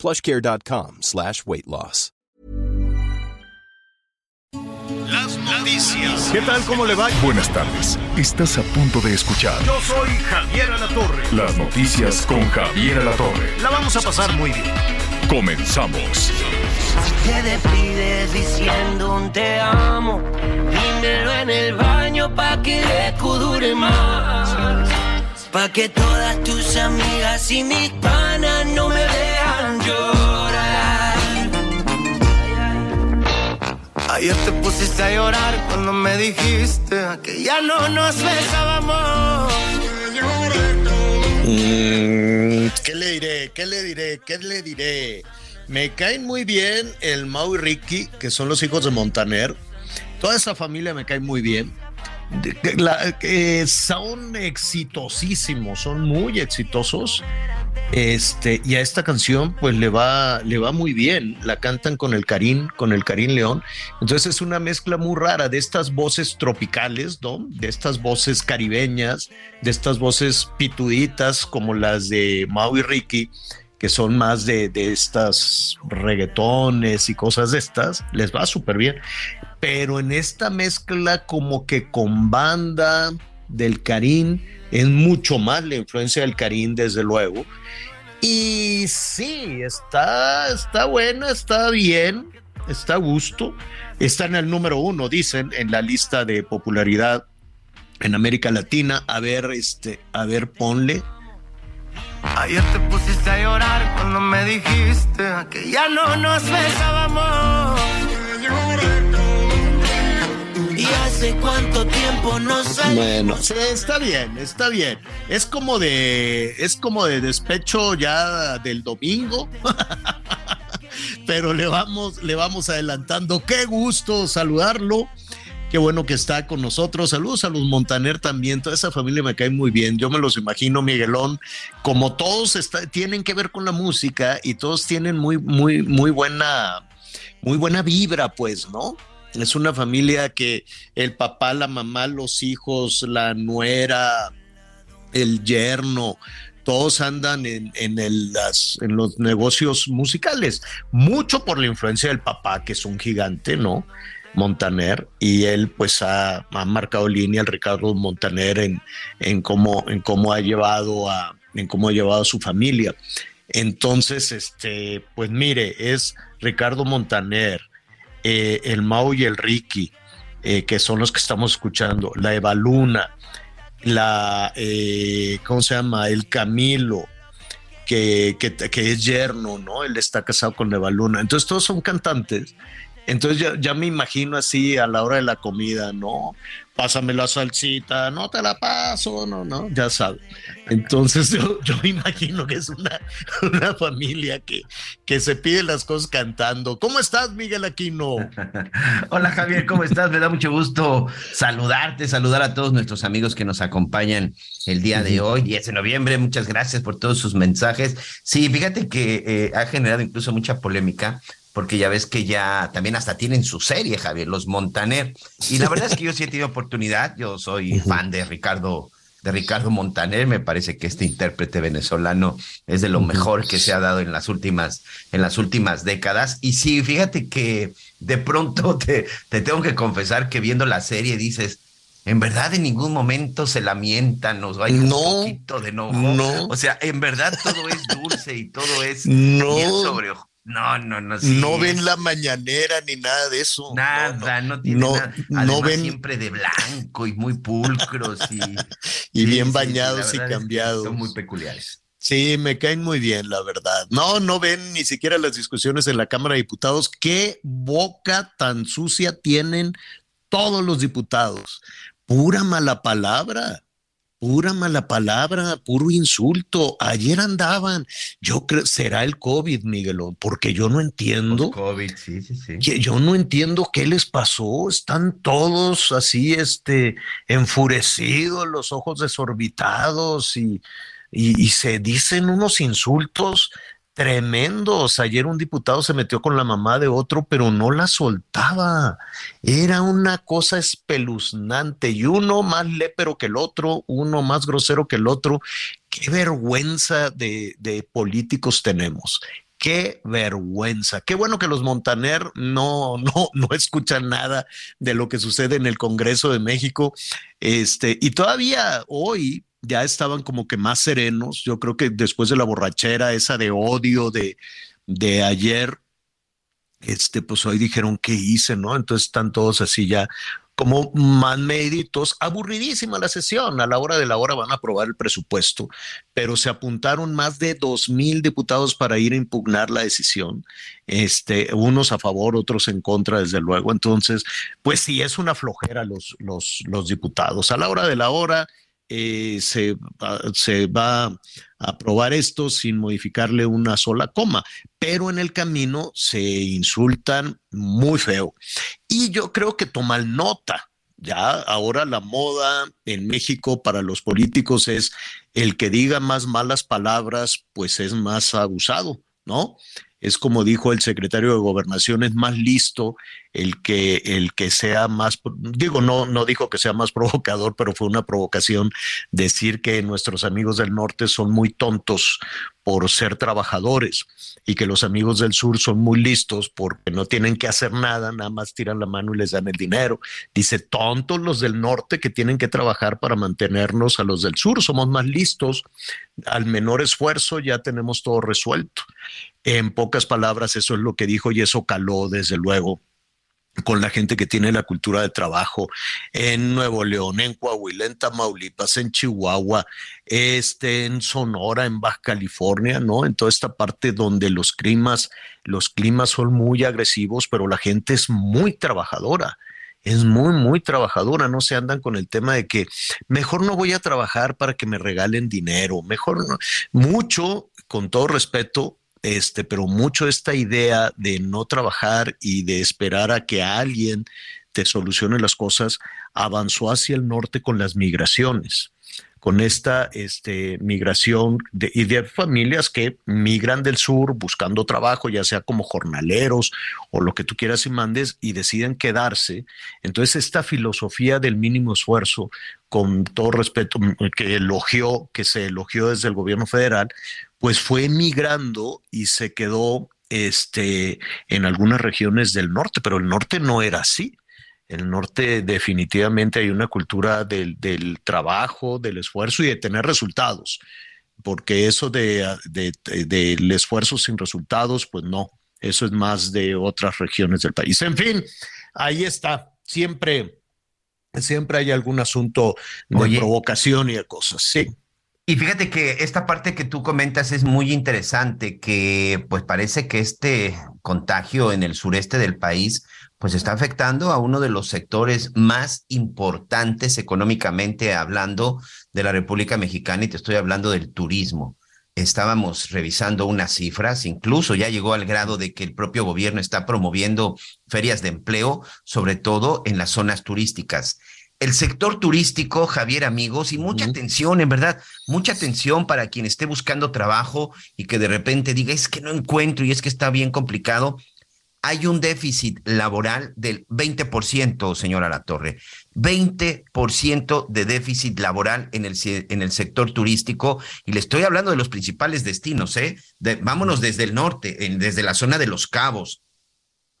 plushcare.com slash weight loss. Las noticias. ¿Qué tal? ¿Cómo le va? Buenas tardes. Estás a punto de escuchar Yo soy Javier Alatorre. las noticias con Javier Alatorre. La vamos a pasar muy bien. Comenzamos. Te despides diciendo un te amo. Dímelo en el baño pa' que el eco dure más. Pa' que todas tus amigas y mis panas no me vean Ayer te pusiste a llorar cuando me dijiste que ya no nos besábamos. Mm, ¿Qué le diré? ¿Qué le diré? ¿Qué le diré? Me caen muy bien el Mau y Ricky, que son los hijos de Montaner. Toda esa familia me cae muy bien. La- son exitosísimos, son muy exitosos. Este, y a esta canción, pues le va, le va muy bien. La cantan con el Karim, con el Karim León. Entonces es una mezcla muy rara de estas voces tropicales, ¿no? De estas voces caribeñas, de estas voces pituditas como las de Mau y Ricky, que son más de, de estas reggaetones y cosas de estas. Les va súper bien. Pero en esta mezcla como que con banda del Karim, es mucho más la influencia del Karim, desde luego. Y sí, está, está buena, está bien, está a gusto. Está en el número uno, dicen, en la lista de popularidad en América Latina. A ver, este, a ver, ponle. Ayer te pusiste a llorar cuando me dijiste que ya no nos besábamos. Y hace cuánto tiempo no sé. Bueno, sí, está bien, está bien. Es como de, es como de despecho ya del domingo. Pero le vamos, le vamos adelantando. Qué gusto saludarlo. Qué bueno que está con nosotros. Saludos a los Montaner también. Toda esa familia me cae muy bien. Yo me los imagino, Miguelón. Como todos está- tienen que ver con la música y todos tienen muy, muy, muy buena, muy buena vibra, pues, ¿no? Es una familia que el papá, la mamá, los hijos, la nuera, el yerno, todos andan en, en el- en los negocios musicales. Mucho por la influencia del papá, que es un gigante, ¿no? Montaner, y él pues ha, ha marcado línea, el Ricardo Montaner, en, en, cómo, en cómo ha llevado a, en cómo ha llevado a su familia. Entonces, este, pues mire, es Ricardo Montaner, eh, el Mau y el Ricky, eh, que son los que estamos escuchando, la Eva Luna, la, eh, ¿cómo se llama? El Camilo, que, que, que es yerno, ¿no? Él está casado con Eva Luna. Entonces todos son cantantes. Entonces ya me imagino así a la hora de la comida, ¿no? Pásame la salsita, no te la paso, no, no, ya sabes. Entonces yo, yo imagino que es una, una familia que, que se pide las cosas cantando. ¿Cómo estás, Miguel Aquino? Hola Javier, ¿cómo estás? Me da mucho gusto saludarte, saludar a todos nuestros amigos que nos acompañan el día de hoy, 10 de noviembre. Muchas gracias por todos sus mensajes. Sí, fíjate que eh, ha generado incluso mucha polémica porque ya ves que ya también hasta tienen su serie, Javier, los Montaner. Y la verdad es que yo sí he tenido oportunidad, yo soy fan de Ricardo de Ricardo Montaner, me parece que este intérprete venezolano es de lo mejor que se ha dado en las últimas en las últimas décadas y sí, fíjate que de pronto te, te tengo que confesar que viendo la serie dices, en verdad en ningún momento se lamentan, nos hay No, un poquito de enojo. no. O sea, en verdad todo es dulce y todo es No. sobre. No, no, no. sí, no ven la mañanera ni nada de eso. Nada, no, no, tiene no, nada. no Además, ven- siempre de blanco y muy pulcros y, Y bien sí, bañados y verdad es que cambiados. Son muy peculiares. Sí, me caen muy bien, la verdad. No, no ven ni siquiera las discusiones en la Cámara de Diputados. Qué boca tan sucia tienen todos los diputados. Pura mala palabra. Pura mala palabra, puro insulto. Ayer andaban, yo creo, será el COVID, Miguelón, porque yo no entiendo. COVID, sí, sí, sí. Yo no entiendo qué les pasó. Están todos así, este, enfurecidos, los ojos desorbitados y, y, y se dicen unos insultos tremendos. Ayer un diputado se metió con la mamá de otro, pero no la soltaba. Era una cosa espeluznante y uno más lépero que el otro, uno más grosero que el otro. Qué vergüenza de, de políticos tenemos. Qué vergüenza. Qué bueno que los Montaner no, no, no escuchan nada de lo que sucede en el Congreso de México. Este, y todavía hoy, ya estaban como que más serenos. Yo creo que después de la borrachera, esa de odio de, de ayer, este, pues hoy dijeron qué hice, ¿no? Entonces están todos así ya como más meditos. Aburridísima la sesión. A la hora de la hora van a aprobar el presupuesto, pero se apuntaron más de dos mil diputados para ir a impugnar la decisión. Este, unos a favor, otros en contra, desde luego. Entonces, pues sí, es una flojera los, los, los diputados. A la hora de la hora, eh, se, se, va a aprobar esto sin modificarle una sola coma, pero en el camino se insultan muy feo. Y yo creo que toman nota. Ya ahora la moda en México para los políticos es el que diga más malas palabras, pues es más abusado, ¿no? Es como dijo el secretario de Gobernación, es más listo el que, el que sea más, digo, no, no dijo que sea más provocador, pero fue una provocación decir que nuestros amigos del norte son muy tontos por ser trabajadores y que los amigos del sur son muy listos porque no tienen que hacer nada, nada más tiran la mano y les dan el dinero. Dice, tontos los del norte que tienen que trabajar para mantenernos a los del sur, somos más listos, al menor esfuerzo ya tenemos todo resuelto. En pocas palabras, eso es lo que dijo y eso caló desde luego con la gente que tiene la cultura de trabajo en Nuevo León, en Coahuila, en Tamaulipas, en Chihuahua, este, en Sonora, en Baja California, ¿no? En toda esta parte donde los climas, los climas son muy agresivos, pero la gente es muy trabajadora es muy, muy trabajadora, no se andan con el tema de que mejor no voy a trabajar para que me regalen dinero, mejor no, mucho, con todo respeto, este, pero mucho esta idea de no trabajar y de esperar a que alguien te solucione las cosas avanzó hacia el norte con las migraciones con esta este, migración de, y de familias que migran del sur buscando trabajo, ya sea como jornaleros o lo que tú quieras y mandes, y deciden quedarse. Entonces, esta filosofía del mínimo esfuerzo, con todo respeto, que elogió, que se elogió desde el gobierno federal, pues fue migrando y se quedó este, en algunas regiones del norte, pero el norte no era así. El norte definitivamente hay una cultura del, trabajo, del esfuerzo y de tener resultados, porque eso de, del esfuerzo sin resultados, pues no, eso es más de otras regiones del país. En fin, ahí está, siempre, siempre hay algún asunto de provocación y de cosas, sí. Y fíjate que esta parte que tú comentas es muy interesante, que pues parece que este contagio en el sureste del país pues está afectando a uno de los sectores más importantes económicamente hablando de la República Mexicana y te estoy hablando del turismo. Estábamos revisando unas cifras, incluso ya llegó al grado de que el propio gobierno está promoviendo ferias de empleo, sobre todo en las zonas turísticas el sector turístico, Javier, amigos, y mucha atención, en verdad, mucha atención para quien esté buscando trabajo y que de repente diga, es que no encuentro y es que está bien complicado. Hay un déficit laboral del 20%, señora La Torre. 20% de déficit laboral en el, en el sector turístico. Y le estoy hablando de los principales destinos, ¿eh? vámonos desde el norte, desde la zona de Los Cabos,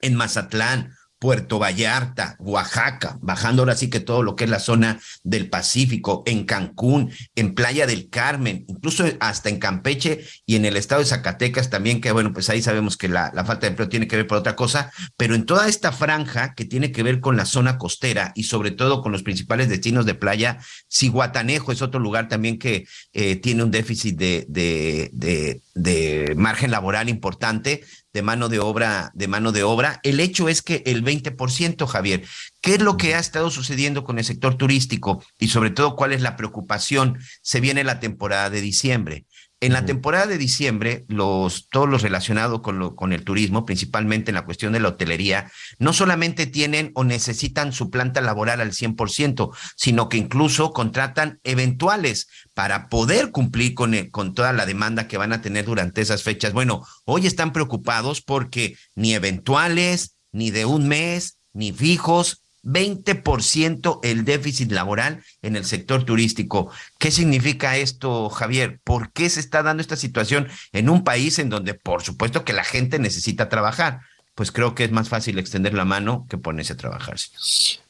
en Mazatlán, Puerto Vallarta, Oaxaca, bajando ahora sí que todo lo que es la zona del Pacífico, en Cancún, en Playa del Carmen, incluso hasta en Campeche y en el estado de Zacatecas también, que bueno, pues ahí sabemos que la, falta de empleo tiene que ver por otra cosa, pero en toda esta franja que tiene que ver con la zona costera y sobre todo con los principales destinos de playa, Ciguatanejo es otro lugar también que eh, tiene un déficit de, de, de, de margen laboral importante, de mano de obra, de mano de obra. El hecho es que el 20%, Javier, ¿qué es lo que ha estado sucediendo con el sector turístico y sobre todo cuál es la preocupación? Se viene la temporada de diciembre. En la temporada de diciembre, los, todos los relacionados con, lo, con el turismo, principalmente en la cuestión de la hotelería, no solamente tienen o necesitan su planta laboral al 100%, sino que incluso contratan eventuales para poder cumplir con, con toda la demanda que van a tener durante esas fechas. Bueno, hoy están preocupados porque ni eventuales, ni de un mes, ni fijos, 20% el déficit laboral en el sector turístico. ¿Qué significa esto, Javier? ¿Por qué se está dando esta situación en un país en donde, por supuesto, que la gente necesita trabajar? Pues creo que es más fácil extender la mano que ponerse a trabajar.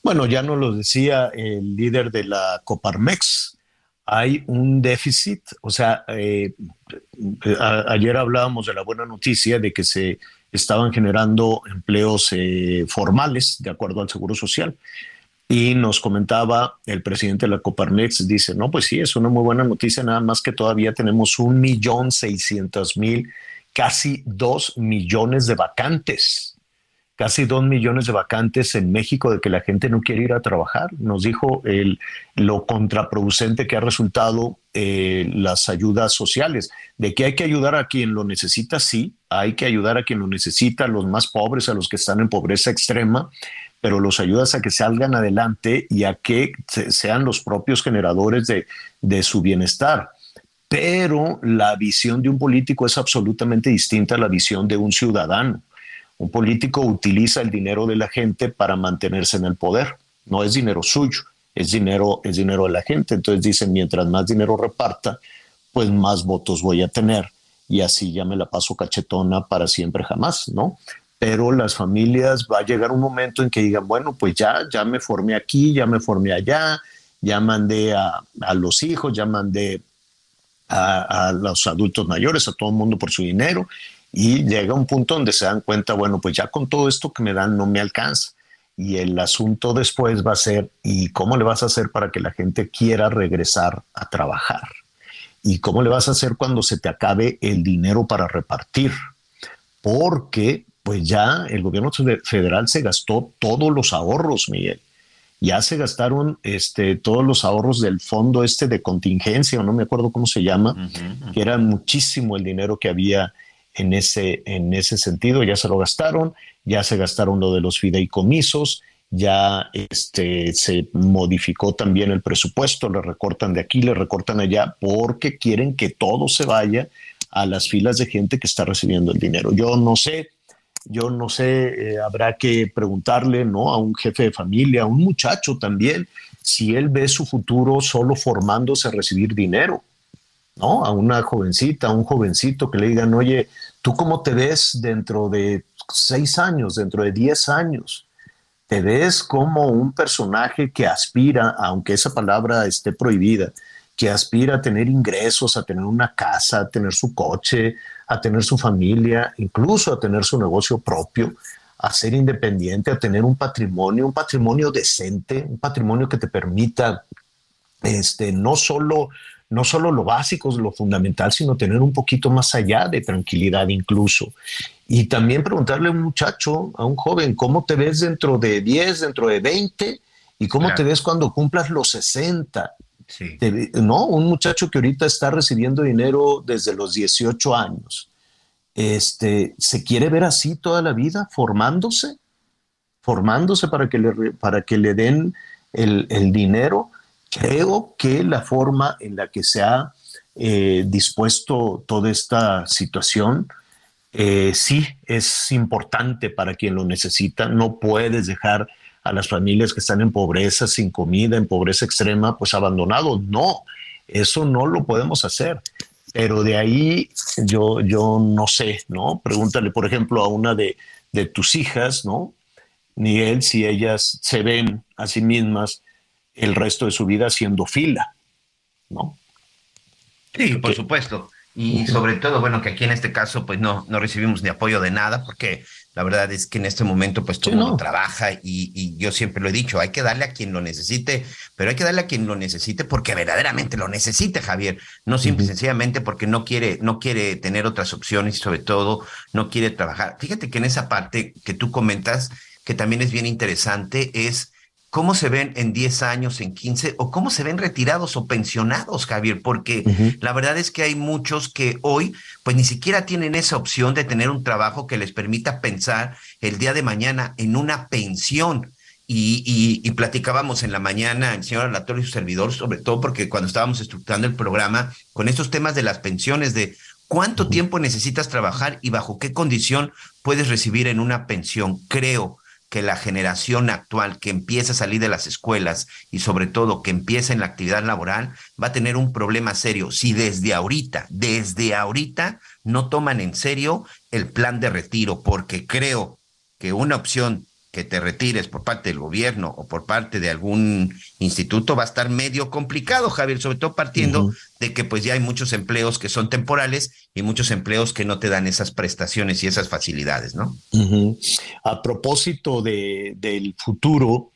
Bueno, ya nos lo decía el líder de la Coparmex. Hay un déficit, o sea, eh, ayer hablábamos de la buena noticia de que se estaban generando empleos eh, formales de acuerdo al Seguro Social. Y nos comentaba el presidente de la Coparmex, dice, no, pues sí, es una muy buena noticia, nada más que todavía tenemos un millón seiscientos mil, casi dos millones de vacantes, casi dos millones de vacantes en México de que la gente no quiere ir a trabajar. Nos dijo el, lo contraproducente que ha resultado eh, las ayudas sociales, de que hay que ayudar a quien lo necesita, sí, hay que ayudar a quien lo necesita, a los más pobres, a los que están en pobreza extrema, pero los ayudas a que salgan adelante y a que sean los propios generadores de, de su bienestar. Pero la visión de un político es absolutamente distinta a la visión de un ciudadano. Un político utiliza el dinero de la gente para mantenerse en el poder, no es dinero suyo es dinero, es dinero de la gente. Entonces dicen, mientras más dinero reparta, pues más votos voy a tener. Y así ya me la paso cachetona para siempre jamás, ¿no? Pero las familias va a llegar un momento en que digan, bueno, pues ya, ya me formé aquí, ya me formé allá, ya mandé a, a los hijos, ya mandé a, a, los adultos mayores, a todo el mundo por su dinero. Y llega un punto donde se dan cuenta, bueno, pues ya con todo esto que me dan no me alcanza y el asunto después va a ser, ¿y cómo le vas a hacer para que la gente quiera regresar a trabajar? ¿Y cómo le vas a hacer cuando se te acabe el dinero para repartir? Porque pues ya el gobierno federal se gastó todos los ahorros, Miguel. Ya se gastaron este, todos los ahorros del fondo este de contingencia, o no me acuerdo cómo se llama, que era muchísimo el dinero que había en ese, en ese sentido, ya se lo gastaron ya se gastaron lo de los fideicomisos, ya este, se modificó también el presupuesto, le recortan de aquí, le recortan allá, porque quieren que todo se vaya a las filas de gente que está recibiendo el dinero. Yo no sé, yo no sé, eh, habrá que preguntarle, ¿no? A un jefe de familia, a un muchacho también, si él ve su futuro solo formándose a recibir dinero, ¿no? A una jovencita, a un jovencito que le digan, oye, ¿tú cómo te ves dentro de seis años, dentro de diez años, te ves como un personaje que aspira, aunque esa palabra esté prohibida, que aspira a tener ingresos, a tener una casa, a tener su coche, a tener su familia, incluso a tener su negocio propio, a ser independiente, a tener un patrimonio, un patrimonio decente, un patrimonio que te permita este, no solo no solo lo básico, lo fundamental, sino tener un poquito más allá de tranquilidad incluso. Y también preguntarle a un muchacho, a un joven, ¿cómo te ves dentro de 10, dentro de 20? ¿Y cómo te ves cuando cumplas los 60? ¿No? Un muchacho que ahorita está recibiendo dinero desde los 18 años. Este, ¿Se quiere ver así toda la vida, formándose? Formándose para que le, para que le den el, el dinero Creo que la forma en la que se ha eh, dispuesto toda esta situación eh, sí es importante para quien lo necesita. No puedes dejar a las familias que están en pobreza, sin comida, en pobreza extrema, pues abandonados. No, eso no lo podemos hacer. Pero de ahí yo, yo no sé, ¿no? Pregúntale, por ejemplo, a una de, de tus hijas, ¿no? Él, si ellas se ven a sí mismas el resto de su vida haciendo fila, ¿no? Sí, por supuesto. Y sobre todo, bueno, que aquí en este caso, pues no, no recibimos ni apoyo de nada, porque La verdad es que en este momento pues todo mundo trabaja y, yo siempre lo he dicho, hay que darle a quien lo necesite, pero hay que darle a quien lo necesite porque verdaderamente lo necesite, Javier, no simple y sencillamente porque no quiere, no quiere tener otras opciones y sobre todo no quiere trabajar. Fíjate que en esa parte que tú comentas, que también es bien interesante, es cómo se ven en 10 años, en 15, o cómo se ven retirados o pensionados, Javier, porque la verdad es que hay muchos que hoy, pues ni siquiera tienen esa opción de tener un trabajo que les permita pensar el día de mañana en una pensión. Y, y, platicábamos en la mañana, el señor Alatorio y su servidor, sobre todo porque cuando estábamos estructurando el programa, con estos temas de las pensiones, de cuánto tiempo necesitas trabajar y bajo qué condición puedes recibir en una pensión. Creo que la generación actual que empieza a salir de las escuelas y sobre todo que empieza en la actividad laboral va a tener un problema serio. Si desde ahorita, desde ahorita no toman en serio el plan de retiro, porque creo que una opción que te retires por parte del gobierno o por parte de algún instituto va a estar medio complicado, Javier, sobre todo partiendo de que pues ya hay muchos empleos que son temporales y muchos empleos que no te dan esas prestaciones y esas facilidades, ¿no? A propósito de, del futuro,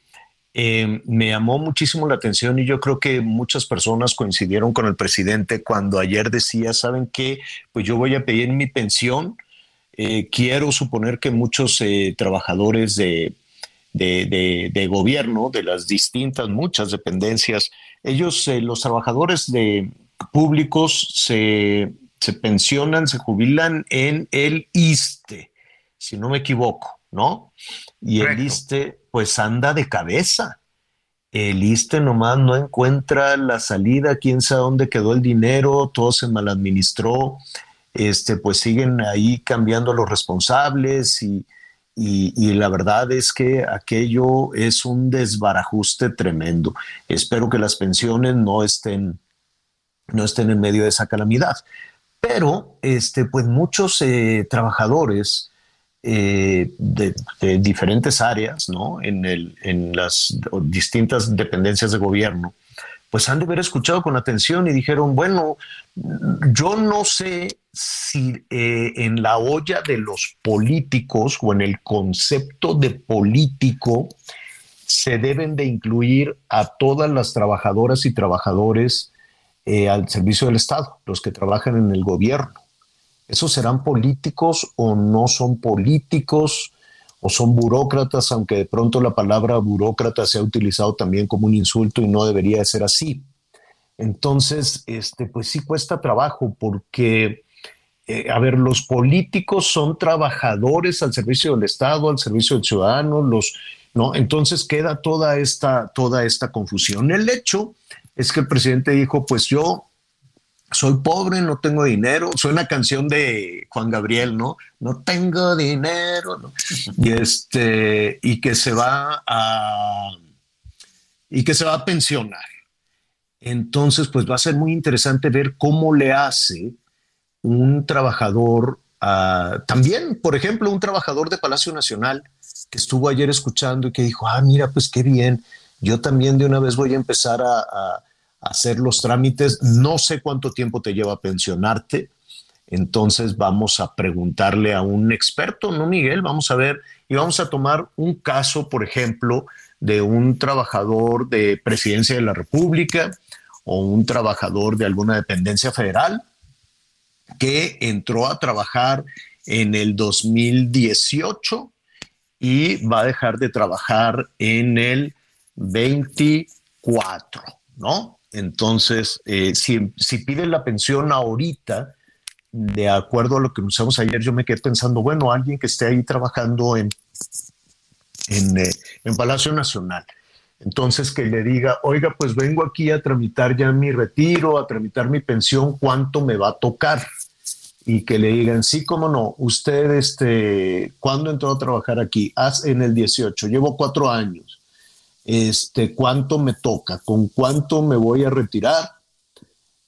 eh, me llamó muchísimo la atención y yo creo que muchas personas coincidieron con el presidente cuando ayer decía, ¿saben qué? Pues yo voy a pedir mi pensión eh, quiero suponer que muchos eh, trabajadores de, de, gobierno, de las distintas, muchas dependencias, ellos, eh, los trabajadores de públicos se, se, pensionan, se jubilan en el ISTE, si no me equivoco, ¿no? Y el ISTE pues anda de cabeza. El ISTE nomás no encuentra la salida, quién sabe dónde quedó el dinero, todo se maladministró este, pues siguen ahí cambiando los responsables y, la verdad es que aquello es un desbarajuste tremendo. Espero que las pensiones no estén, no estén en medio de esa calamidad. Pero este, pues muchos eh, trabajadores eh, de, diferentes áreas, ¿no? En, el, en las distintas dependencias de gobierno, pues han de haber escuchado con atención y dijeron, bueno, yo no sé si eh, en la olla de los políticos o en el concepto de político se deben de incluir a todas las trabajadoras y trabajadores eh, al servicio del Estado, los que trabajan en el gobierno. ¿Esos serán políticos o no son políticos? O son burócratas, aunque de pronto la palabra burócrata se ha utilizado también como un insulto y no debería de ser así. Entonces, este, pues sí cuesta trabajo porque, eh, a ver, los políticos son trabajadores al servicio del Estado, al servicio del ciudadano, los, ¿no? Entonces queda toda esta, toda esta confusión. El hecho es que el presidente dijo, pues yo soy pobre, no tengo dinero. Suena canción de Juan Gabriel, ¿no? No tengo dinero. ¿no? Y este, y que se va a y que se va a pensionar. Entonces, pues va a ser muy interesante ver cómo le hace un trabajador, también, por ejemplo, un trabajador de Palacio Nacional que estuvo ayer escuchando y que dijo, ah, mira, pues qué bien, yo también de una vez voy a empezar a hacer los trámites. No sé cuánto tiempo te lleva pensionarte. Entonces vamos a preguntarle a un experto, ¿no, Miguel? Vamos a ver y vamos a tomar un caso, por ejemplo, de un trabajador de presidencia de la República o un trabajador de alguna dependencia federal que entró a trabajar en el 2018 y va a dejar de trabajar en el 24, ¿no? Entonces, eh, si, piden la pensión ahorita, de acuerdo a lo que usamos ayer, yo me quedé pensando, bueno, alguien que esté ahí trabajando en, eh, en, Palacio Nacional. Entonces, que le diga, oiga, pues vengo aquí a tramitar ya mi retiro, a tramitar mi pensión, ¿cuánto me va a tocar? Y que le digan, sí, cómo no, usted, este, ¿cuándo entró a trabajar aquí? En el 18, llevo cuatro años este, cuánto me toca, con cuánto me voy a retirar,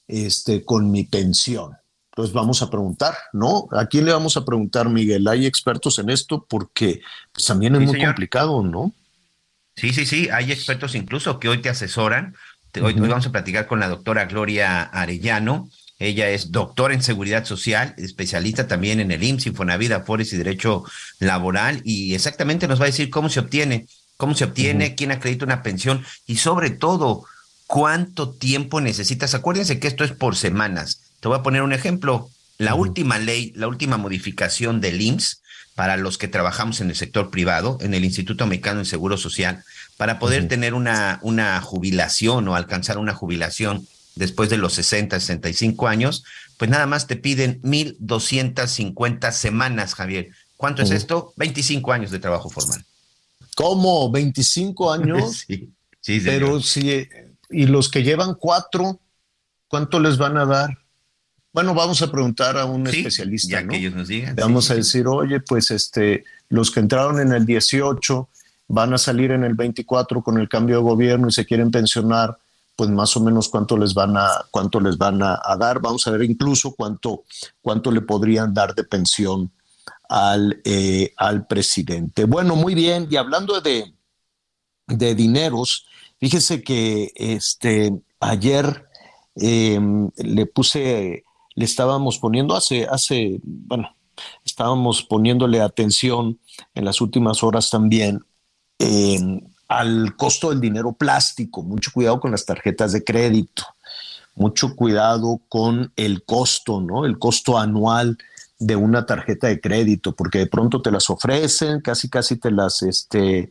este, con mi pensión. Entonces vamos a preguntar, ¿no? ¿A quién le vamos a preguntar, Miguel? Hay expertos en esto porque pues, también es muy complicado, ¿no? Sí, sí, sí, hay expertos incluso que hoy te asesoran. hoy, hoy, vamos a platicar con la doctora Gloria Arellano, Ella es doctora en seguridad social, especialista también en el IMSS, Infonavit, Afores y Derecho Laboral, y exactamente nos va a decir cómo se obtiene, cómo se obtiene, quién acredita una pensión y sobre todo cuánto tiempo necesitas. Acuérdense que esto es por semanas. Te voy a poner un ejemplo. La última ley, la última modificación del IMSS para los que trabajamos en el sector privado, en el Instituto Mexicano de Seguro Social, para poder tener una, una jubilación o alcanzar una jubilación después de los 60, 65 años, pues nada más te piden 1.250 semanas, Javier. ¿Cuánto es esto? 25 años de trabajo formal. ¿Cómo? ¿25 años? sí, sí, Pero si, y los que llevan cuatro, ¿cuánto les van a dar? Bueno, vamos a preguntar a un especialista. Ya que ellos nos digan. Vamos a decir, oye, pues este, los que entraron en el 18 van a salir en el 24 con el cambio de gobierno y se quieren pensionar pues más o menos cuánto les van a, cuánto les van a, dar. Vamos a ver incluso cuánto, cuánto le podrían dar de pensión al, eh, al presidente. Bueno, muy bien. Y hablando de, de dineros, fíjese que este, ayer em, le puse, le estábamos poniendo hace, hace, bueno, estábamos poniéndole atención en las últimas horas también al costo del dinero plástico, mucho cuidado con las tarjetas de crédito, mucho cuidado con el costo, ¿no? El costo anual de una tarjeta de crédito, porque de pronto te las ofrecen, casi casi te las, este,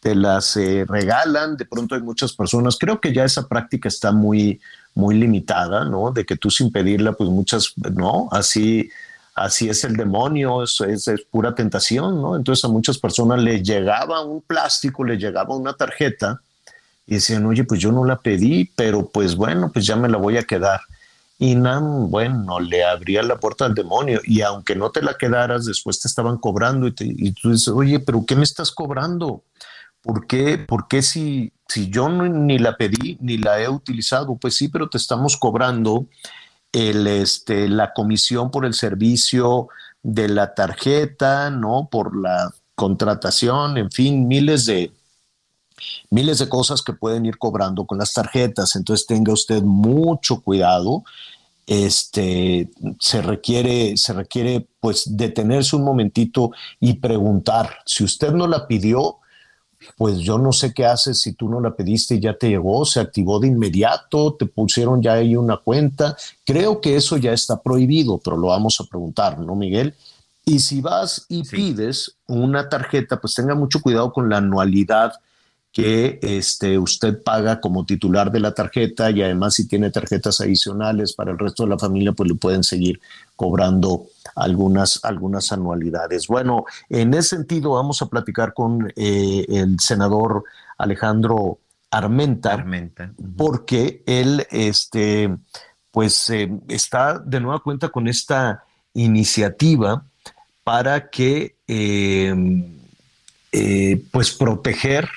te las eh, regalan, de pronto hay muchas personas, creo que ya esa práctica está muy, muy limitada, ¿no? De que tú sin pedirla, pues muchas, ¿no? Así así es el demonio, es, es, pura tentación, ¿no? Entonces a muchas personas les llegaba un plástico, les llegaba una tarjeta y decían, oye, pues yo no la pedí, pero pues bueno, pues ya me la voy a quedar. Y Nam, bueno, le abría la puerta al demonio y aunque no te la quedaras, después te estaban cobrando y, y tú dices, oye, pero ¿qué me estás cobrando? ¿Por qué, ¿Por qué si, si yo ni la pedí ni la he utilizado? Pues sí, pero te estamos cobrando el, este, la comisión por el servicio de la tarjeta, ¿no? Por la contratación, en fin, miles de, miles de cosas que pueden ir cobrando con las tarjetas. Entonces tenga usted mucho cuidado. Este se requiere, se requiere pues detenerse un momentito y preguntar. Si usted no la pidió, pues yo no sé qué haces si tú no la pediste y ya te llegó, se activó de inmediato, te pusieron ya ahí una cuenta. Creo que eso ya está prohibido, pero lo vamos a preguntar, ¿no, Miguel? Y si vas y pides una tarjeta, pues tenga mucho cuidado con la anualidad que este, usted paga como titular de la tarjeta y además si tiene tarjetas adicionales para el resto de la familia, pues le pueden seguir cobrando algunas, algunas anualidades. Bueno, en ese sentido vamos a platicar con eh, el senador Alejandro Armenta, Armenta. porque él este, pues, eh, está de nueva cuenta con esta iniciativa para que eh, pues proteger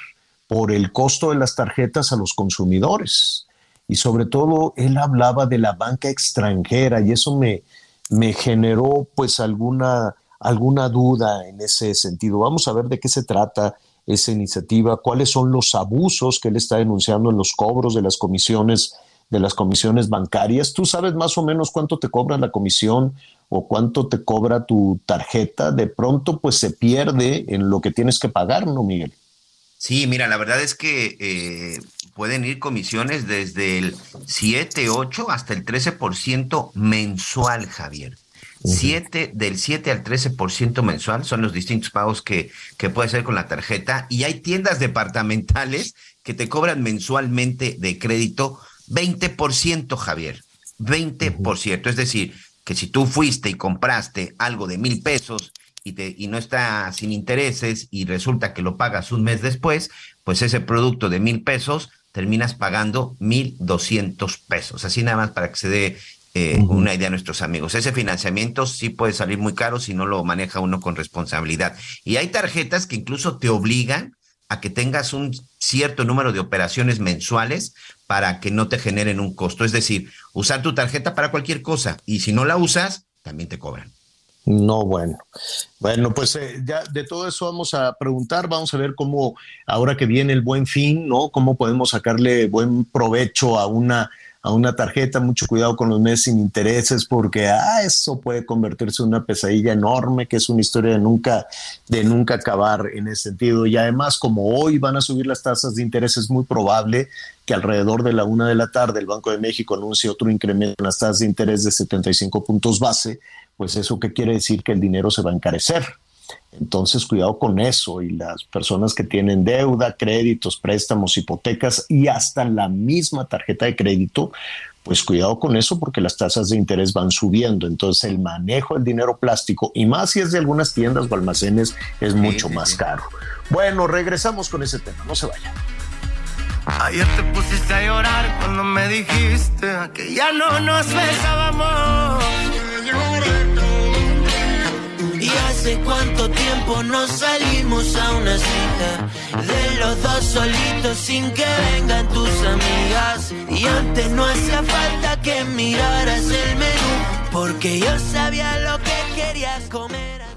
por el costo de las tarjetas a los consumidores. Y sobre todo, él hablaba de la banca extranjera y eso me, me generó pues alguna, alguna duda en ese sentido. Vamos a ver de qué se trata esa iniciativa, cuáles son los abusos que él está denunciando en los cobros de las comisiones de las comisiones bancarias. ¿Tú sabes más o menos cuánto te cobra la comisión o cuánto te cobra tu tarjeta? De pronto pues se pierde en lo que tienes que pagar, ¿no, Miguel? Sí, mira, la verdad es que eh, pueden ir comisiones desde el 7, 8 hasta el 13% mensual, Javier. del 7 al 13% mensual son los distintos pagos que, que puede hacer con la tarjeta. Y hay tiendas departamentales que te cobran mensualmente de crédito 20%, Javier. 20%. Es decir, que si tú fuiste y compraste algo de mil pesos y, te, y no está sin intereses y resulta que lo pagas un mes después, pues ese producto de mil pesos terminas pagando mil doscientos pesos. Así nada más para que se dé eh, una idea a nuestros amigos. Ese financiamiento sí puede salir muy caro si no lo maneja uno con responsabilidad. Y hay tarjetas que incluso te obligan a que tengas un cierto número de operaciones mensuales para que no te generen un costo. Es decir, usar tu tarjeta para cualquier cosa y si no la usas, también te cobran. No, bueno. Bueno, pues eh, ya de todo eso vamos a preguntar, vamos a ver cómo ahora que viene el buen fin, ¿no? Cómo podemos sacarle buen provecho a una a una tarjeta, mucho cuidado con los meses sin intereses porque ah, eso puede convertirse en una pesadilla enorme, que es una historia de nunca, de nunca acabar en ese sentido. Y además, como hoy van a subir las tasas de interés, es muy probable que alrededor de la una de la tarde el Banco de México anuncie otro incremento en las tasas de interés de 75 puntos base, pues eso qué quiere decir que el dinero se va a encarecer. Entonces, cuidado con eso y las personas que tienen deuda, créditos, préstamos, hipotecas y hasta la misma tarjeta de crédito, pues cuidado con eso porque las tasas de interés van subiendo. Entonces, el manejo del dinero plástico y más si es de algunas tiendas o almacenes es mucho más caro. Bueno, regresamos con ese tema, no se vayan. Ayer te pusiste a llorar cuando me dijiste que ya no nos besábamos. Y hace cuánto tiempo no salimos a una cita de los dos solitos sin que vengan tus amigas. Y antes no hacía falta que miraras el menú porque yo sabía lo que querías comer.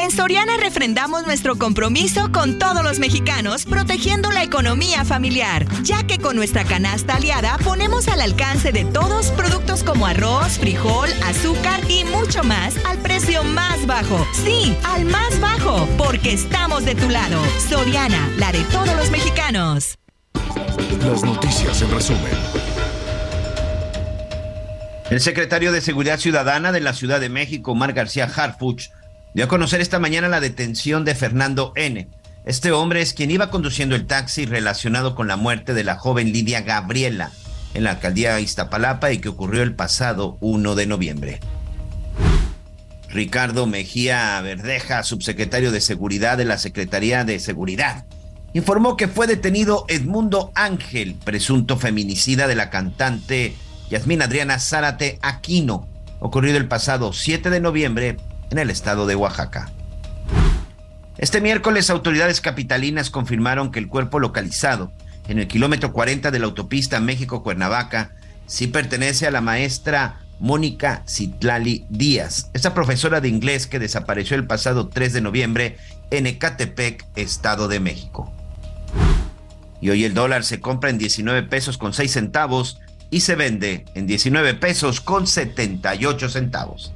En Soriana refrendamos nuestro compromiso con todos los mexicanos, protegiendo la economía familiar, ya que con nuestra canasta aliada ponemos al alcance de todos productos como arroz, frijol, azúcar y mucho más al precio más bajo. Sí, al más bajo, porque estamos de tu lado. Soriana, la de todos los mexicanos. Las noticias en resumen. El secretario de Seguridad Ciudadana de la Ciudad de México, Omar García Harfuch, dio a conocer esta mañana la detención de Fernando N. Este hombre es quien iba conduciendo el taxi relacionado con la muerte de la joven Lidia Gabriela en la alcaldía Iztapalapa y que ocurrió el pasado 1 de noviembre. Ricardo Mejía Verdeja, subsecretario de Seguridad de la Secretaría de Seguridad, informó que fue detenido Edmundo Ángel, presunto feminicida de la cantante Yasmín Adriana Zárate Aquino, ocurrido el pasado 7 de noviembre en el estado de Oaxaca. Este miércoles autoridades capitalinas confirmaron que el cuerpo localizado en el kilómetro 40 de la autopista México-Cuernavaca sí pertenece a la maestra Mónica Citlali Díaz, esta profesora de inglés que desapareció el pasado 3 de noviembre en Ecatepec, Estado de México. Y hoy el dólar se compra en 19 pesos con 6 centavos y se vende en 19 pesos con 78 centavos.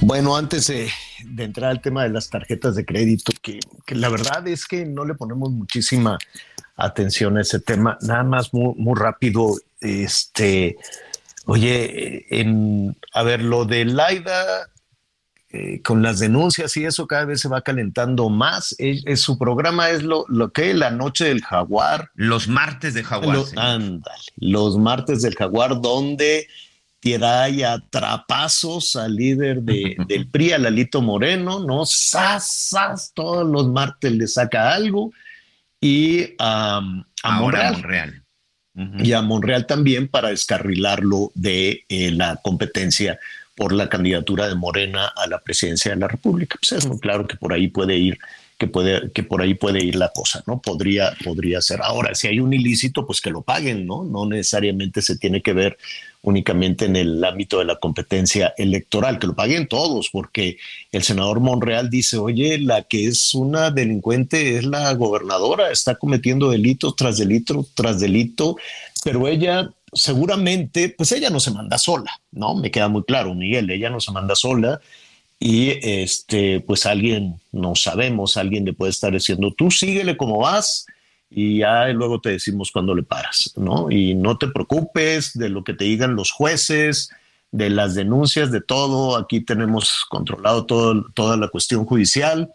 Bueno, antes de, entrar al tema de las tarjetas de crédito, que, la verdad es que no le ponemos muchísima atención a ese tema, nada más muy, rápido, este, oye, en, a ver, lo de Laida eh, con las denuncias y eso cada vez se va calentando más. Es, su programa es lo, lo, que la noche del jaguar. Los martes de jaguar. Ándale, los martes del jaguar, donde tira y atrapazos al líder de, del PRI, a Lalito Moreno, ¿no? ¡Sas, Todos los martes le saca algo. Y a Monreal. Y a Monreal también para descarrilarlo de eh, la competencia por la candidatura de Morena a la presidencia de la República. Pues es muy claro que por ahí puede ir que, puede, que por ahí puede ir la cosa, ¿no? Podría, podría ser. Ahora, si hay un ilícito, pues que lo paguen, ¿no? No necesariamente se tiene que ver únicamente en el ámbito de la competencia electoral, que lo paguen todos, porque el senador Monreal dice, oye, la que es una delincuente es la gobernadora, está cometiendo delito tras delito tras delito, pero ella seguramente, pues ella no se manda sola, ¿no? Me queda muy claro, Miguel, ella no se manda sola y este, pues alguien, no sabemos, alguien le puede estar diciendo, tú síguele como vas y ya luego te decimos cuándo le paras, ¿no? Y no te preocupes de lo que te digan los jueces, de las denuncias, de todo. Aquí tenemos controlado todo, toda la cuestión judicial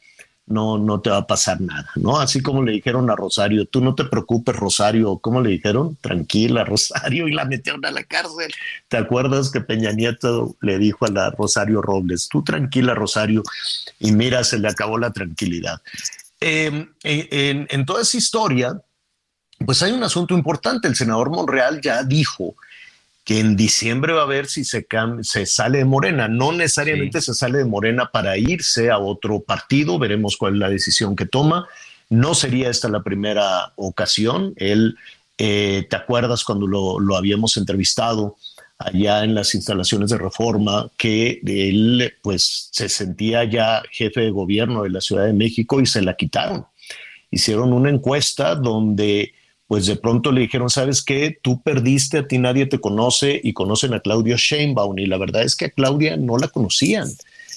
no, no te va a pasar nada, ¿no? Así como le dijeron a Rosario, tú no te preocupes, Rosario, ¿cómo le dijeron? Tranquila, Rosario, y la metieron a la cárcel. ¿Te acuerdas que Peña Nieto le dijo a la Rosario Robles, tú tranquila, Rosario, y mira, se le acabó la tranquilidad. Em, en, en toda esa historia, pues hay un asunto importante. El senador Monreal ya dijo que en diciembre va a ver si se, se sale de Morena. No necesariamente se sale de Morena para irse a otro partido, veremos cuál es la decisión que toma. No sería esta la primera ocasión. Él Eh, ¿Te acuerdas cuando lo, lo, habíamos entrevistado allá en las instalaciones de reforma que él pues se sentía ya jefe de gobierno de la Ciudad de México y se la quitaron? Hicieron una encuesta donde pues de pronto le dijeron, ¿sabes qué? Tú perdiste, a ti nadie te conoce y conocen a Claudia Sheinbaum y la verdad es que a Claudia no la conocían.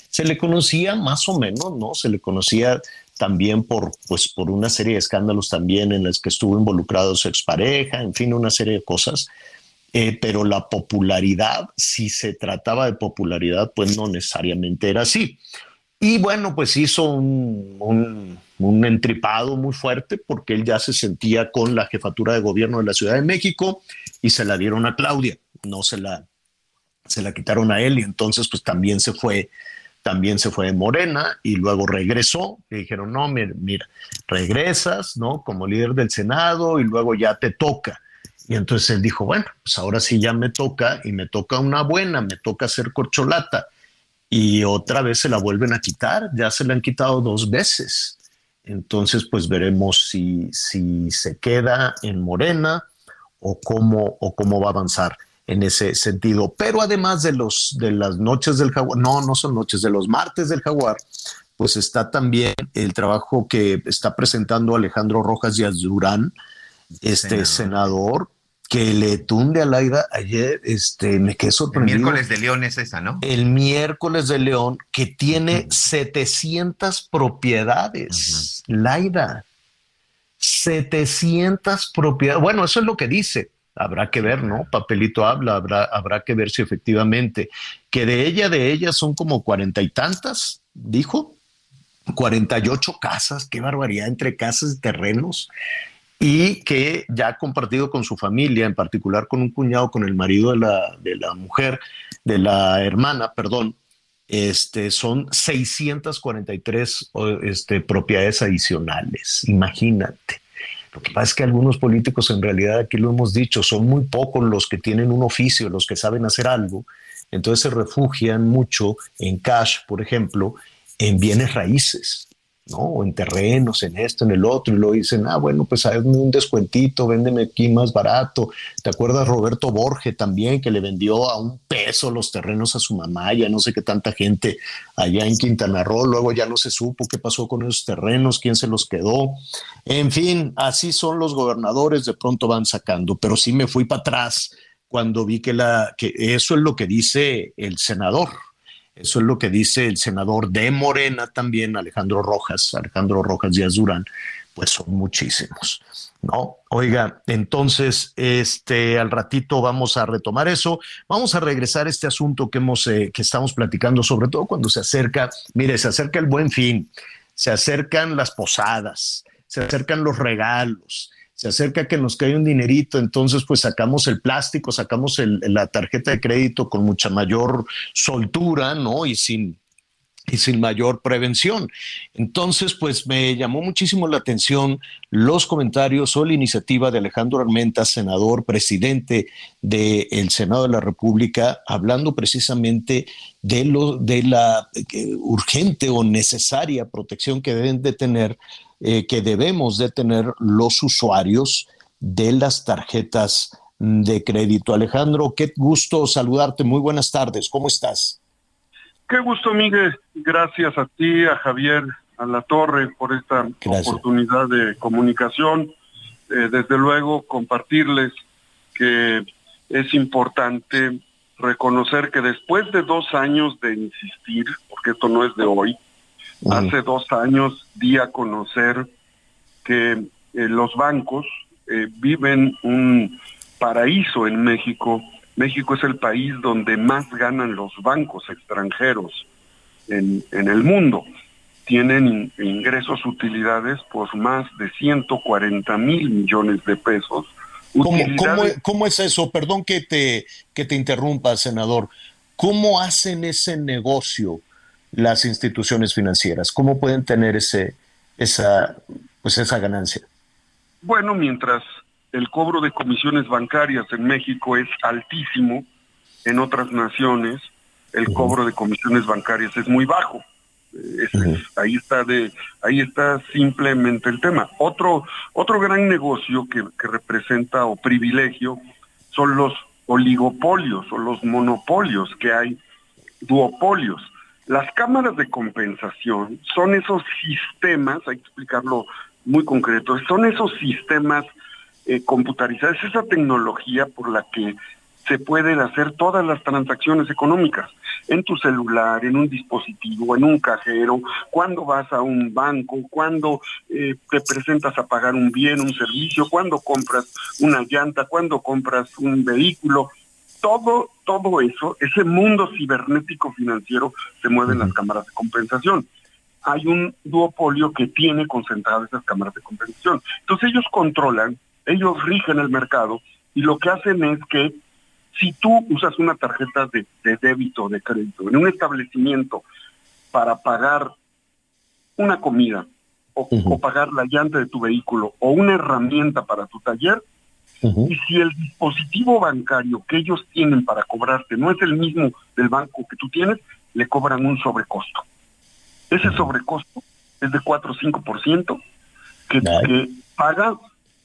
Se le conocía más o menos, ¿no? Se le conocía también por, pues, por una serie de escándalos también en los que estuvo involucrado su expareja, en fin, una serie de cosas. Eh, pero la popularidad, si se trataba de popularidad, pues no necesariamente era así. Y bueno, pues hizo un, un, entripado muy fuerte porque él ya se sentía con la jefatura de gobierno de la Ciudad de México y se la dieron a Claudia, no se la, se la quitaron a él y entonces pues también se fue, también se fue de Morena y luego regresó. Le dijeron, no, mira, mira, regresas, ¿no? Como líder del Senado y luego ya te toca. Y entonces él dijo, bueno, pues ahora sí ya me toca y me toca una buena, me toca hacer corcholata y otra vez se la vuelven a quitar, ya se la han quitado dos veces. Entonces, pues veremos si, si se queda en Morena o cómo, o cómo va a avanzar en ese sentido. Pero además de, los, de las noches del jaguar, no, no son noches, de los martes del jaguar, pues está también el trabajo que está presentando Alejandro Rojas Díaz Durán, este senador que le tunde a Laida ayer, este, me quedé sorprendido. El miércoles de León es esa, ¿no? El miércoles de León, que tiene 700 propiedades. Laida, 700 propiedades. Bueno, eso es lo que dice. Habrá que ver, ¿no? Papelito habla, habrá, habrá que ver si efectivamente, que de ella, de ella son como cuarenta y tantas, dijo. 48 casas, qué barbaridad entre casas y terrenos y que ya ha compartido con su familia, en particular con un cuñado, con el marido de la, de la mujer, de la hermana, perdón, este, son 643 este, propiedades adicionales. Imagínate. Lo que pasa es que algunos políticos, en realidad, aquí lo hemos dicho, son muy pocos los que tienen un oficio, los que saben hacer algo. Entonces se refugian mucho en cash, por ejemplo, en bienes raíces. ¿No? En terrenos, en esto, en el otro, y luego dicen, ah, bueno, pues hazme un descuentito, véndeme aquí más barato. ¿Te acuerdas Roberto Borge también, que le vendió a un peso los terrenos a su mamá, ya no sé qué tanta gente allá en Quintana Roo, luego ya no se supo qué pasó con esos terrenos, quién se los quedó. En fin, así son los gobernadores, de pronto van sacando, pero sí me fui para atrás cuando vi que, la, que eso es lo que dice el senador, eso es lo que dice el senador de Morena también, Alejandro Rojas, Alejandro Rojas Díaz Durán, pues son muchísimos. ¿no? Oiga, entonces, este, al ratito vamos a retomar eso. Vamos a regresar a este asunto que hemos, eh, que estamos platicando, sobre todo cuando se acerca, mire, se acerca el buen fin, se acercan las posadas, se acercan los regalos, se acerca que nos cae un dinerito, entonces pues sacamos el plástico, sacamos la tarjeta de crédito con mucha mayor soltura, ¿no? Y sin, y sin mayor prevención. Entonces, pues me llamó muchísimo la atención los comentarios o la iniciativa de Alejandro Armenta, senador, presidente del Senado de la República, hablando precisamente de, lo, de la eh, urgente o necesaria protección que deben de tener eh, que debemos de tener los usuarios de las tarjetas de crédito. Alejandro, qué gusto saludarte. Muy buenas tardes. ¿Cómo estás? Qué gusto, Miguel. Gracias a ti, a Javier, a la Torre por esta oportunidad de comunicación. Eh, desde luego, compartirles que es importante reconocer que después de dos años de insistir, porque esto no es de hoy, Hace dos años di a conocer que eh, los bancos eh, viven un paraíso en México. México es el país donde más ganan los bancos extranjeros en, en el mundo. Tienen ingresos, utilidades por más de 140 mil millones de pesos. ¿Cómo, ¿Cómo, cómo, es eso? Perdón que te, que te interrumpa, senador. ¿Cómo hacen ese negocio? Las instituciones financieras? ¿Cómo pueden tener ese, esa, pues esa ganancia? Bueno, mientras el cobro de comisiones bancarias en México es altísimo, en otras naciones el cobro de comisiones bancarias es muy bajo. ahí está de, ahí está simplemente el tema. Otro, otro gran negocio que, que representa o privilegio son los oligopolios o los monopolios que hay, duopolios. Las cámaras de compensación son esos sistemas, hay que explicarlo muy concreto, son esos sistemas eh, computarizados, esa tecnología por la que se pueden hacer todas las transacciones económicas en tu celular, en un dispositivo, en un cajero, cuando vas a un banco, cuando eh, te presentas a pagar un bien, un servicio, cuando compras una llanta, cuando compras un vehículo. Todo, todo eso, ese mundo cibernético financiero se mueve en las cámaras de compensación. Hay un duopolio que tiene concentradas esas cámaras de compensación. Entonces ellos controlan, ellos rigen el mercado y lo que hacen es que si tú usas una tarjeta de, débito o de crédito en un establecimiento para pagar una comida o, pagar la llanta de tu vehículo o una herramienta para tu taller, y si el dispositivo bancario que ellos tienen para cobrarte no es el mismo del banco que tú tienes, le cobran un sobrecosto. Ese sobrecosto es de 4 o 5% que, que paga